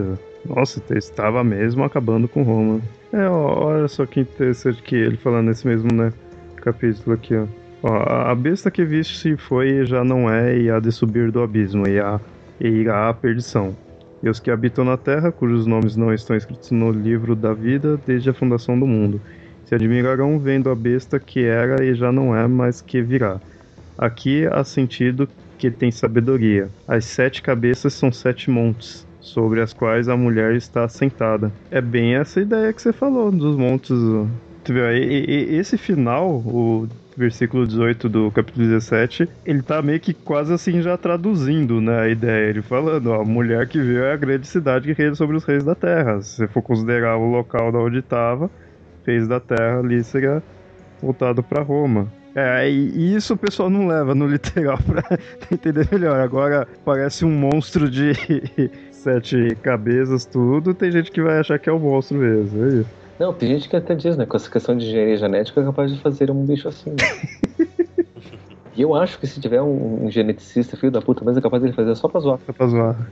Nossa, estava mesmo acabando com Roma. É, ó, olha só que interessante que ele falando nesse mesmo, né, capítulo aqui, ó. Ó, a- besta que viste foi já não é, e há de subir do abismo, e, há, e irá à perdição. E os que habitam na terra, cujos nomes não estão escritos no livro da vida desde a fundação do mundo, se admirarão vendo a besta que era e já não é, mas que virá. Aqui há sentido que tem sabedoria. As sete cabeças são sete montes, sobre as quais a mulher está sentada. É bem essa ideia que você falou dos montes. Esse final, o versículo 18 do capítulo 17, ele tá meio que quase assim já traduzindo, né, a ideia. Ele falando, ó, a mulher que viu é a grande cidade que reina sobre os reis da terra. Se você for considerar o local da onde estava, reis da terra ali seria voltado para Roma. É, e isso o pessoal não leva no literal pra entender melhor. Agora parece um monstro de sete cabeças, tudo. Tem gente que vai achar que é o um monstro mesmo. É isso. Não, tem gente que até diz, né? Com essa questão de engenharia genética é capaz de fazer um bicho assim. Né? e eu acho que se tiver um, um, geneticista, filho da puta, mas é capaz de fazer só pra zoar. Só pra zoar.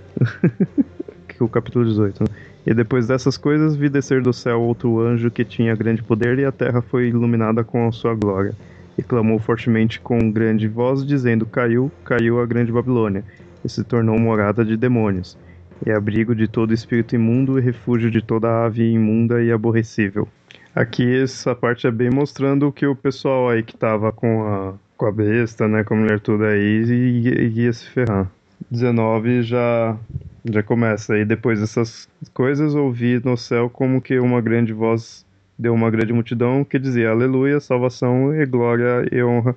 que o capítulo 18, né? E depois dessas coisas, vi descer do céu outro anjo que tinha grande poder e a terra foi iluminada com a sua glória. E clamou fortemente com grande voz, dizendo: Caiu, caiu a grande Babilônia, e se tornou morada de demônios e abrigo de todo espírito imundo e refúgio de toda ave imunda e aborrecível. Aqui essa parte é bem mostrando que o pessoal aí que tava com a, com a besta, né, com a mulher toda aí, ia, ia se ferrar. 19 já já começa e depois dessas coisas ouvi no céu como que uma grande voz deu uma grande multidão que dizia aleluia salvação e glória e honra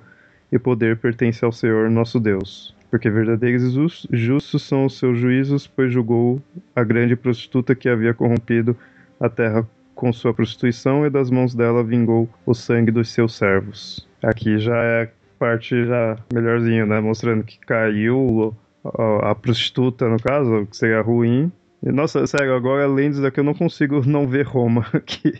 e poder pertence ao Senhor nosso Deus porque verdadeiros e justos são os seus juízos, pois julgou a grande prostituta que havia corrompido a terra com sua prostituição e das mãos dela vingou o sangue dos seus servos. Aqui já é parte já melhorzinho, né? Mostrando que caiu a, prostituta, no caso, que seria ruim. E, nossa, sério, agora além disso daqui eu não consigo não ver Roma aqui.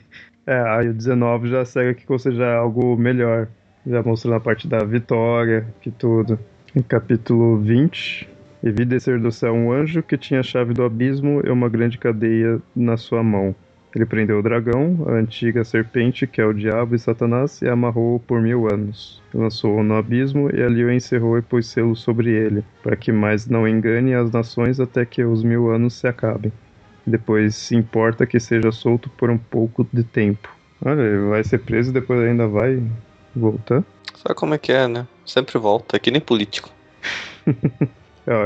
É, aí o 19 já segue que ou seja algo melhor. Já mostrando a parte da vitória, que tudo. Em capítulo 20, e vi descer do céu um anjo que tinha a chave do abismo e uma grande cadeia na sua mão. Ele prendeu o dragão, a antiga serpente, que é o diabo e Satanás, e amarrou-o por mil anos. Lançou-o no abismo e ali o encerrou e pôs selo sobre ele, para que mais não engane as nações até que os mil anos se acabem. Depois se importa que seja solto por um pouco de tempo. Olha, ele vai ser preso e depois ainda vai voltar. Sabe como é que é, né? Sempre volta, é que nem político.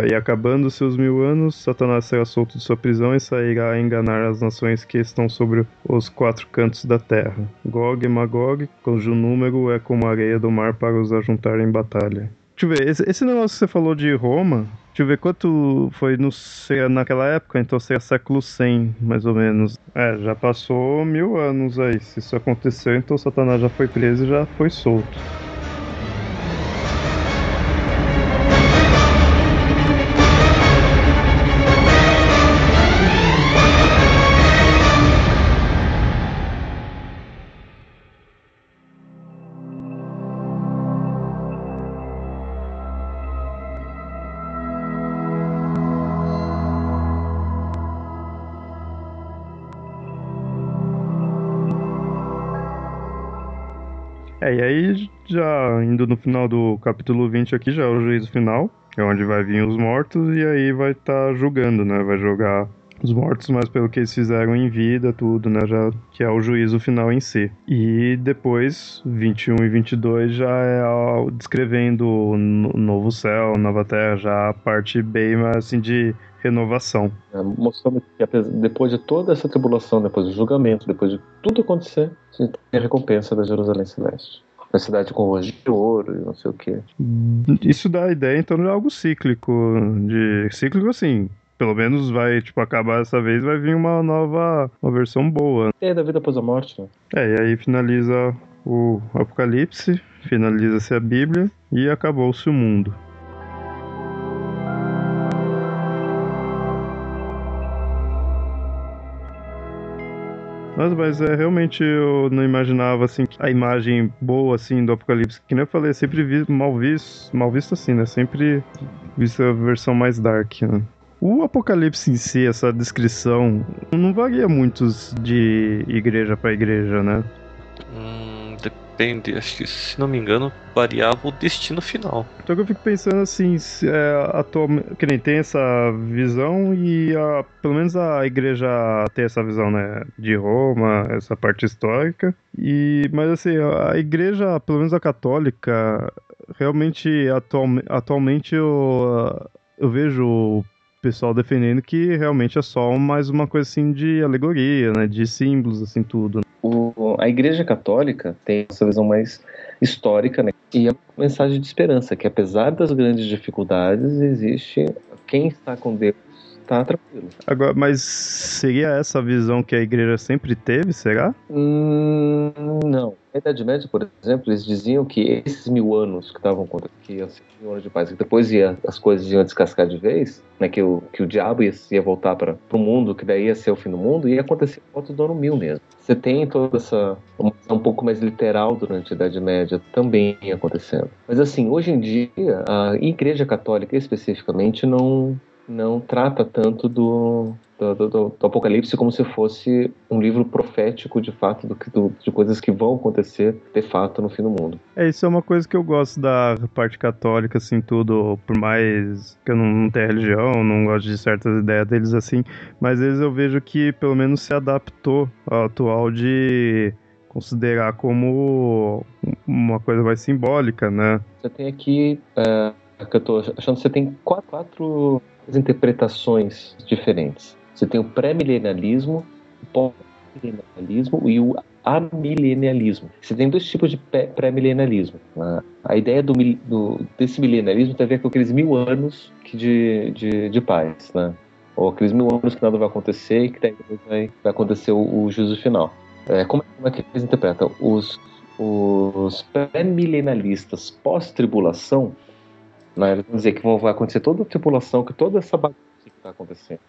e acabando seus mil anos, Satanás será solto de sua prisão e sairá a enganar as nações que estão sobre os quatro cantos da terra. Gog e Magog, cujo número é como a areia do mar para os ajuntar em batalha. Deixa eu ver, esse, negócio que você falou de Roma, deixa eu ver quanto foi no, naquela época, então seria século 100, mais ou menos. É, já passou mil anos aí. Se isso aconteceu, então Satanás já foi preso e já foi solto. É, e aí, já indo no final do capítulo 20 aqui, já é o juízo final, é onde vai vir os mortos e aí vai estar tá julgando, né? Vai jogar os mortos, mas pelo que eles fizeram em vida, tudo, né? Já, que é o juízo final em si. E depois, 21 e 22 já é descrevendo o novo céu, nova terra, já a parte bem mais assim de renovação. É, mostrando que depois de toda essa tribulação, depois do julgamento, depois de tudo acontecer, tem a recompensa da Jerusalém Celeste. A cidade com rosto de ouro e não sei o que. Isso dá a ideia, então, de algo cíclico. De cíclico, assim, pelo menos vai, tipo, acabar essa vez, vai vir uma nova, uma versão boa. É, da vida após a morte, né? É, e aí finaliza o Apocalipse, finaliza-se a Bíblia e acabou-se o mundo. Mas, mas é, realmente eu não imaginava assim a imagem boa assim do Apocalipse. Que nem eu falei, é sempre vi, mal visto, mal visto assim, né? Sempre visto a versão mais dark, né? O Apocalipse em si, essa descrição, não varia muito de igreja para igreja, né? Hum depende, acho que se não me engano, variava o destino final. Então eu fico pensando assim, é, atualmente, que nem tem essa visão e a, pelo menos a igreja tem essa visão, né, de Roma, essa parte histórica. E mas assim, a igreja, pelo menos a católica, realmente atual, atualmente eu, eu vejo pessoal defendendo que realmente é só mais uma coisa assim de alegoria, né? De símbolos, assim, tudo. O, a Igreja Católica tem essa visão mais histórica, né? E é uma mensagem de esperança, que apesar das grandes dificuldades, existe quem está com Deus está tranquilo. Agora, mas seria essa a visão que a igreja sempre teve, será? Hum, não. Na Idade Média, por exemplo, eles diziam que esses mil anos que estavam que iam ser mil anos de paz, que depois ia, as coisas iam descascar de vez, né, que, o, que o diabo ia, ia voltar para o mundo, que daí ia ser o fim do mundo, ia acontecer por volta do ano mil mesmo. Você tem toda essa uma um pouco mais literal durante a Idade Média também acontecendo. Mas assim, hoje em dia, a Igreja Católica especificamente não não trata tanto do, do, do, do, Apocalipse como se fosse um livro profético de fato do, do, de coisas que vão acontecer de fato no fim do mundo. É, isso é uma coisa que eu gosto da parte católica, assim, tudo, por mais que eu não, não tenha religião, não gosto de certas ideias deles assim, mas eles eu vejo que pelo menos se adaptou ao atual de considerar como uma coisa mais simbólica, né? Você tem aqui, é, que eu tô achando que você tem quatro, quatro interpretações diferentes. Você tem o pré-milenialismo, o pós-milenialismo e o amilenialismo. Você tem dois tipos de pré-milenialismo. A ideia do, do, desse milenialismo tem a ver com aqueles mil anos de, de, de paz, né? ou aqueles mil anos que nada vai acontecer e que daí vai, vai acontecer o, o juízo final. É, como, como, é que eles interpretam? Os, os pré-milenialistas pós-tribulação né? Eles vão dizer que vai acontecer toda a tripulação, que toda essa bagunça que está acontecendo.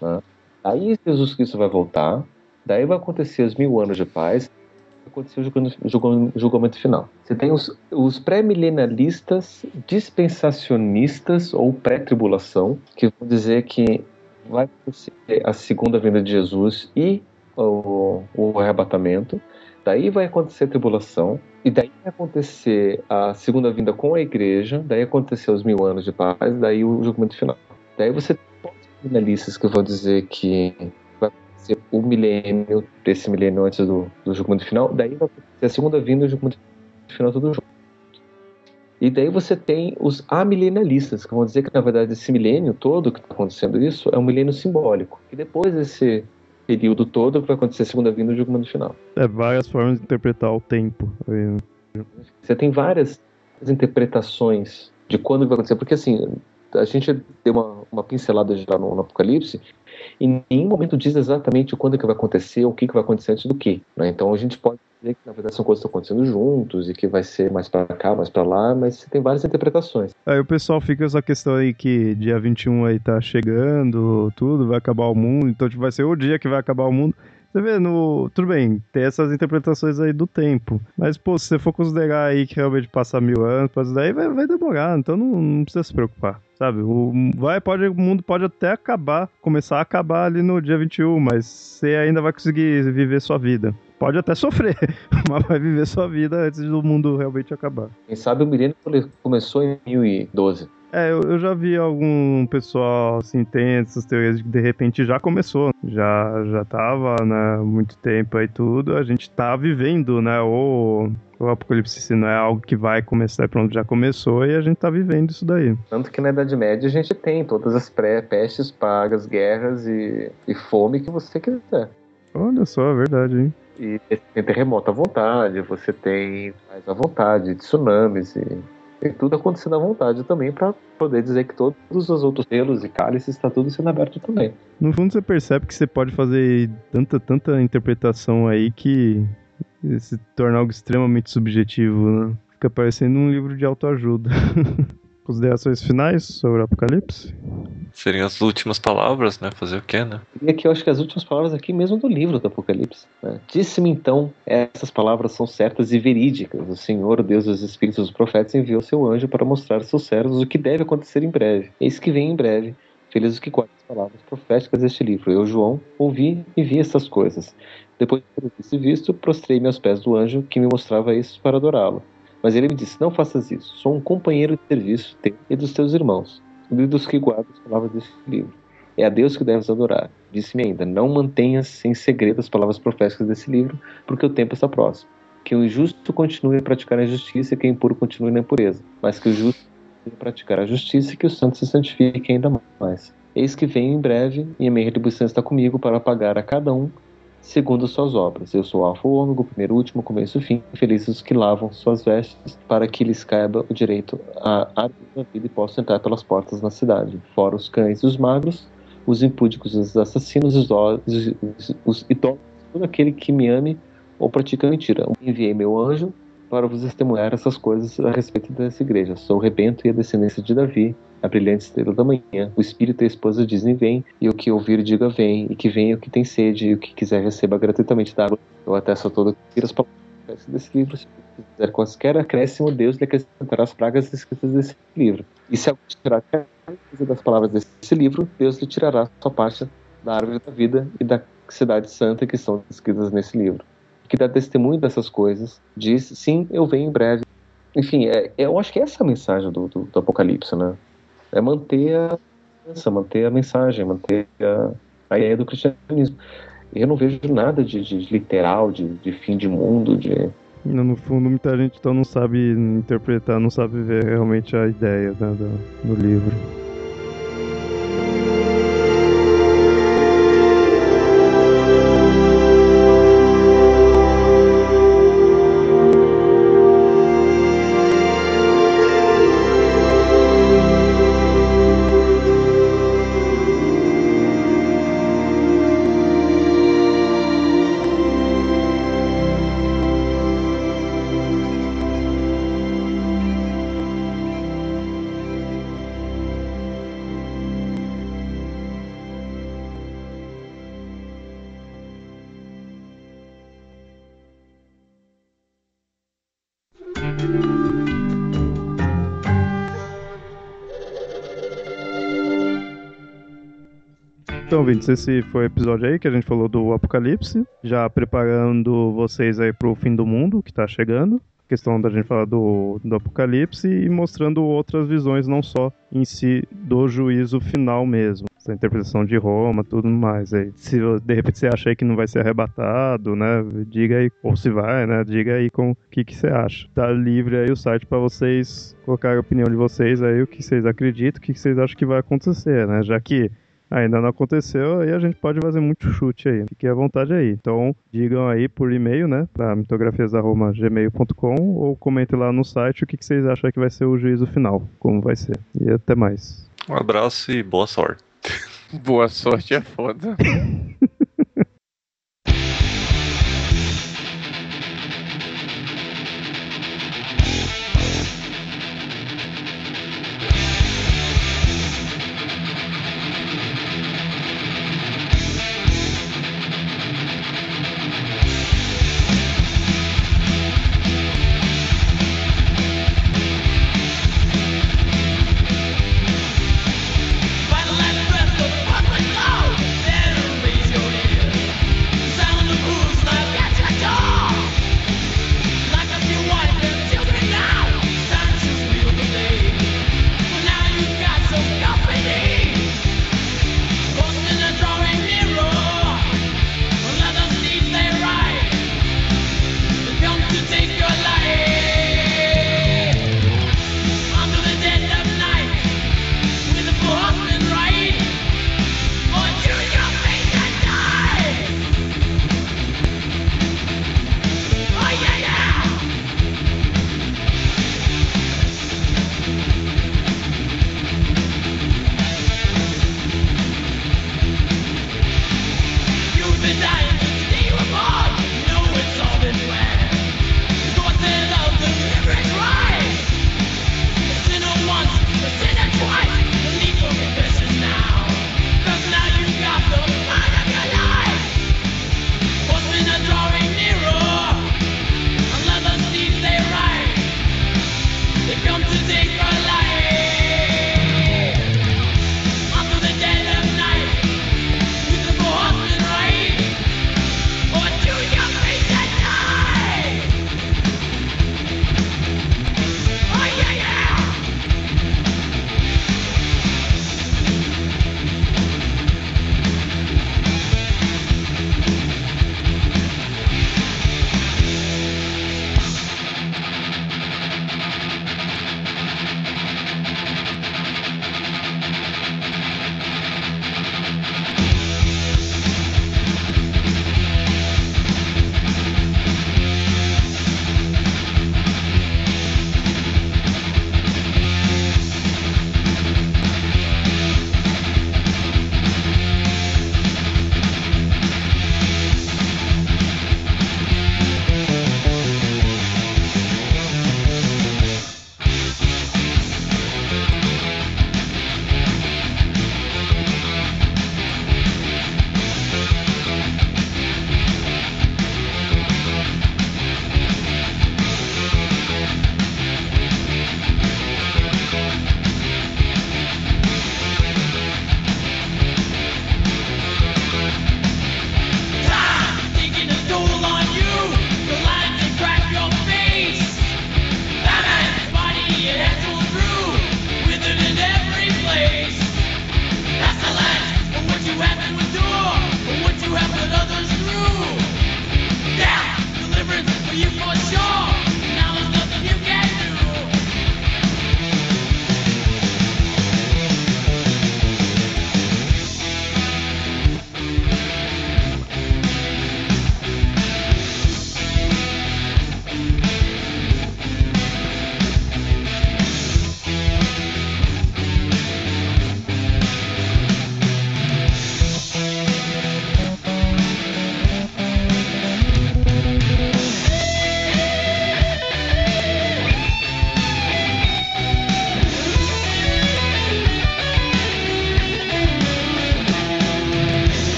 Né? Aí Jesus Cristo vai voltar, daí vai acontecer os mil anos de paz, acontecer o julgamento, julgamento, final. Você tem os, os pré-milenialistas dispensacionistas ou pré-tribulação, que vão dizer que vai acontecer a segunda vinda de Jesus e o, o arrebatamento. Daí vai acontecer a tribulação, e daí vai acontecer a segunda vinda com a igreja, daí acontecer os mil anos de paz, daí o julgamento final. Daí você tem finalistas que vão dizer que vai acontecer o milênio, desse milênio antes do, do julgamento final, daí vai acontecer a segunda vinda e o julgamento final tudo junto. E daí você tem os amilenialistas, que vão dizer que na verdade esse milênio todo que está acontecendo isso é um milênio simbólico. E depois desse período todo que vai acontecer a segunda vinda do julgamento final. É várias formas de interpretar o tempo. Você tem várias interpretações de quando vai acontecer, porque assim, a gente deu uma, uma pincelada já no, no, Apocalipse, e em nenhum momento diz exatamente quando é que vai acontecer, o que, que vai acontecer antes do que. Né? Então a gente pode dizer que na verdade são coisas que estão acontecendo juntos e que vai ser mais para cá, mais para lá, mas tem várias interpretações. Aí o pessoal fica essa questão aí que dia 21 aí tá chegando, tudo, vai acabar o mundo, então tipo, vai ser o dia que vai acabar o mundo. Você vê, no... tudo bem, tem essas interpretações aí do tempo. Mas, pô, se você for considerar aí que realmente passa mil anos, daí, vai, vai demorar. Então não, não precisa se preocupar sabe? O, vai, pode, o mundo pode até acabar, começar a acabar ali no dia 21, mas você ainda vai conseguir viver sua vida. Pode até sofrer, mas vai viver sua vida antes do mundo realmente acabar. Quem sabe o milênio começou em 1012. É, eu, eu, já vi algum pessoal assim, tem essas teorias de que de repente já começou, já já tava, né, muito tempo aí tudo, a gente tá vivendo, né, o, o apocalipse se não é algo que vai começar, pronto, já começou e a gente tá vivendo isso daí. Tanto que na Idade Média a gente tem todas as pré-pestes, pagas, guerras e, e fome que você quiser. Olha só, é verdade, hein? E tem terremoto à vontade, você tem mais à vontade, tsunamis e tem tudo acontecendo à vontade também para poder dizer que todos os outros selos e cálices está tudo sendo aberto também. No fundo você percebe que você pode fazer tanta, tanta interpretação aí que se torna algo extremamente subjetivo, né? Fica parecendo um livro de autoajuda. Considerações finais sobre o Apocalipse? Seriam as últimas palavras, né? Fazer o quê, né? E aqui eu acho que as últimas palavras aqui mesmo do livro do Apocalipse. Né? Disse-me então, essas palavras são certas e verídicas. O Senhor, Deus dos Espíritos dos Profetas, enviou seu anjo para mostrar aos seus servos o que deve acontecer em breve. Eis que vem em breve. Felizes os que guardam as palavras proféticas deste livro. Eu, João, ouvi e vi essas coisas. Depois de ter visto, prostrei-me aos pés do anjo que me mostrava isso para adorá-lo. Mas ele me disse: Não faças isso. Sou um companheiro de serviço teu e dos teus irmãos, e dos que guardam as palavras deste livro. É a Deus que deves adorar. Disse-me ainda: Não mantenhas em segredo as palavras proféticas desse livro, porque o tempo está próximo. Que o injusto continue a praticar a injustiça e que o impuro continue na impureza, mas que o justo praticar a justiça e que os santos se santifiquem ainda mais. Eis que venho em breve, e a minha retribuição está comigo para pagar a cada um segundo suas obras. Eu sou o Alfa o Ômega, o primeiro, último, começo e fim. Felizes os que lavam suas vestes, para que lhes caiba o direito à árvore da vida e possam entrar pelas portas na cidade. Fora os cães e os magros, os impúdicos, os assassinos, os, os, os, os idólatras, todo aquele que me ame ou pratica mentira. Enviei meu anjo para vos testemunhar essas coisas a respeito dessa igreja. Sou o rebento e a descendência de Davi, a brilhante estrela da manhã. O espírito e a esposa dizem vem, e o que ouvir diga vem, e que venha o que tem sede, e o que quiser receba gratuitamente da água. Eu atesto a todo as palavras desse livro. Se quiser quaisquer acréscimo, Deus lhe acrescentará as pragas escritas desse livro. E se alguém tirar coisa das palavras desse livro, Deus lhe tirará sua parte da árvore da vida e da cidade santa que são escritas nesse livro que dá testemunho dessas coisas, diz: sim, eu venho em breve. Enfim, é, eu acho que essa é a mensagem do, do, do Apocalipse, né? É manter a, manter a mensagem, manter a, a ideia do cristianismo. Eu não vejo nada de, de literal, de, de, fim de mundo, de. No fundo, muita gente então não sabe interpretar, não sabe ver realmente a ideia né, do, do livro. Ouvintes, esse foi o episódio aí que a gente falou do Apocalipse, já preparando vocês aí pro fim do mundo que tá chegando. Questão da gente falar do, do Apocalipse e mostrando outras visões, não só em si do juízo final mesmo. Essa interpretação de Roma, tudo mais. Aí, se de repente você acha que não vai ser arrebatado, né? Diga aí, ou se vai, né? Diga aí com o que, que você acha. Tá livre aí o site para vocês colocar a opinião de vocês aí, o que vocês acreditam, o que vocês acham que vai acontecer, né? Já que ainda não aconteceu, aí a gente pode fazer muito chute aí. Fique à vontade aí. Então, digam aí por e-mail, né, para mitografias.gmail.com ou comentem lá no site o que, que vocês acham que vai ser o juízo final, como vai ser. E até mais. Um abraço e boa sorte. boa sorte é foda.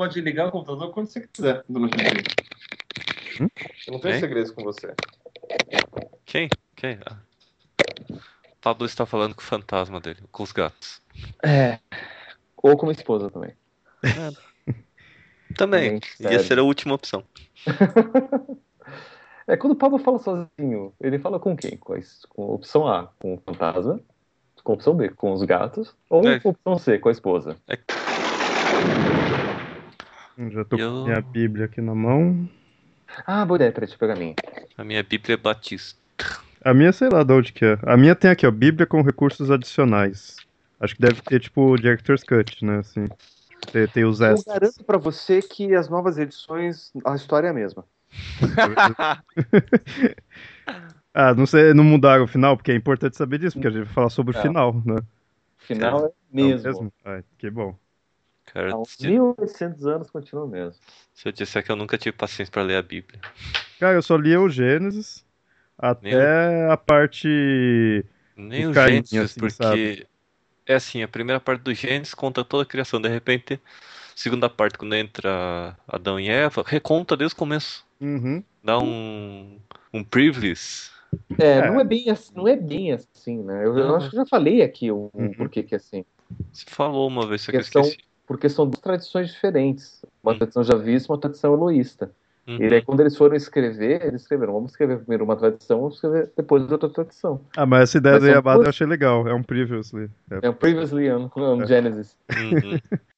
pode ligar o computador quando você quiser dia. Eu não tenho Hein? segredos com você. Quem? Quem? Ah. Pablo está falando com o fantasma dele, com os gatos. É. Ou com minha esposa também. Também. Gente, Ia sério. ser a última opção. É, quando o Pablo fala sozinho, ele fala com quem? Com a, com a opção A, com o fantasma. Com a opção B, com os gatos. Ou É. com a opção C, com a esposa. Já tô Eu- com minha Bíblia aqui na mão. Ah, boa ideia, peraí, deixa eu pegar a minha. A minha Bíblia é Batista. A minha, sei lá de onde que é. A minha tem aqui, ó, Bíblia com recursos adicionais. Acho que deve ter, tipo, Director's Cut, né, assim. Tem, tem os Eu extras. garanto pra você que as novas edições, a história é a mesma. Ah, não sei, não mudaram o final, porque é importante saber disso, porque a gente vai falar sobre o Não. final, né? O final é É o mesmo. Ah, que bom. Cara, Há uns se, 1800 anos continua mesmo. se eu disser que eu nunca tive paciência pra ler a Bíblia. Cara, eu só li o Gênesis até a parte. Nem O Caim, Gênesis, assim, porque sabe? é assim, a primeira parte do Gênesis conta toda a criação, de repente, segunda parte, quando entra Adão e Eva, reconta desde o começo. Uhum. Dá um, um privilege. É, É. Não, é bem assim, não é bem assim, né? Eu, eu acho que eu já falei aqui o, Uhum. porquê que é assim. Você falou uma vez, só que eu esqueci. Porque são duas tradições diferentes. Uma Hum. tradição javista e uma tradição eloísta. Uhum. E daí, quando eles foram escrever, eles escreveram: vamos escrever primeiro uma tradição, vamos escrever depois outra tradição. Ah, mas essa ideia Mas do Yabada duas- eu achei legal. É um previously. É. É um previously on, on É. Genesis. Uhum.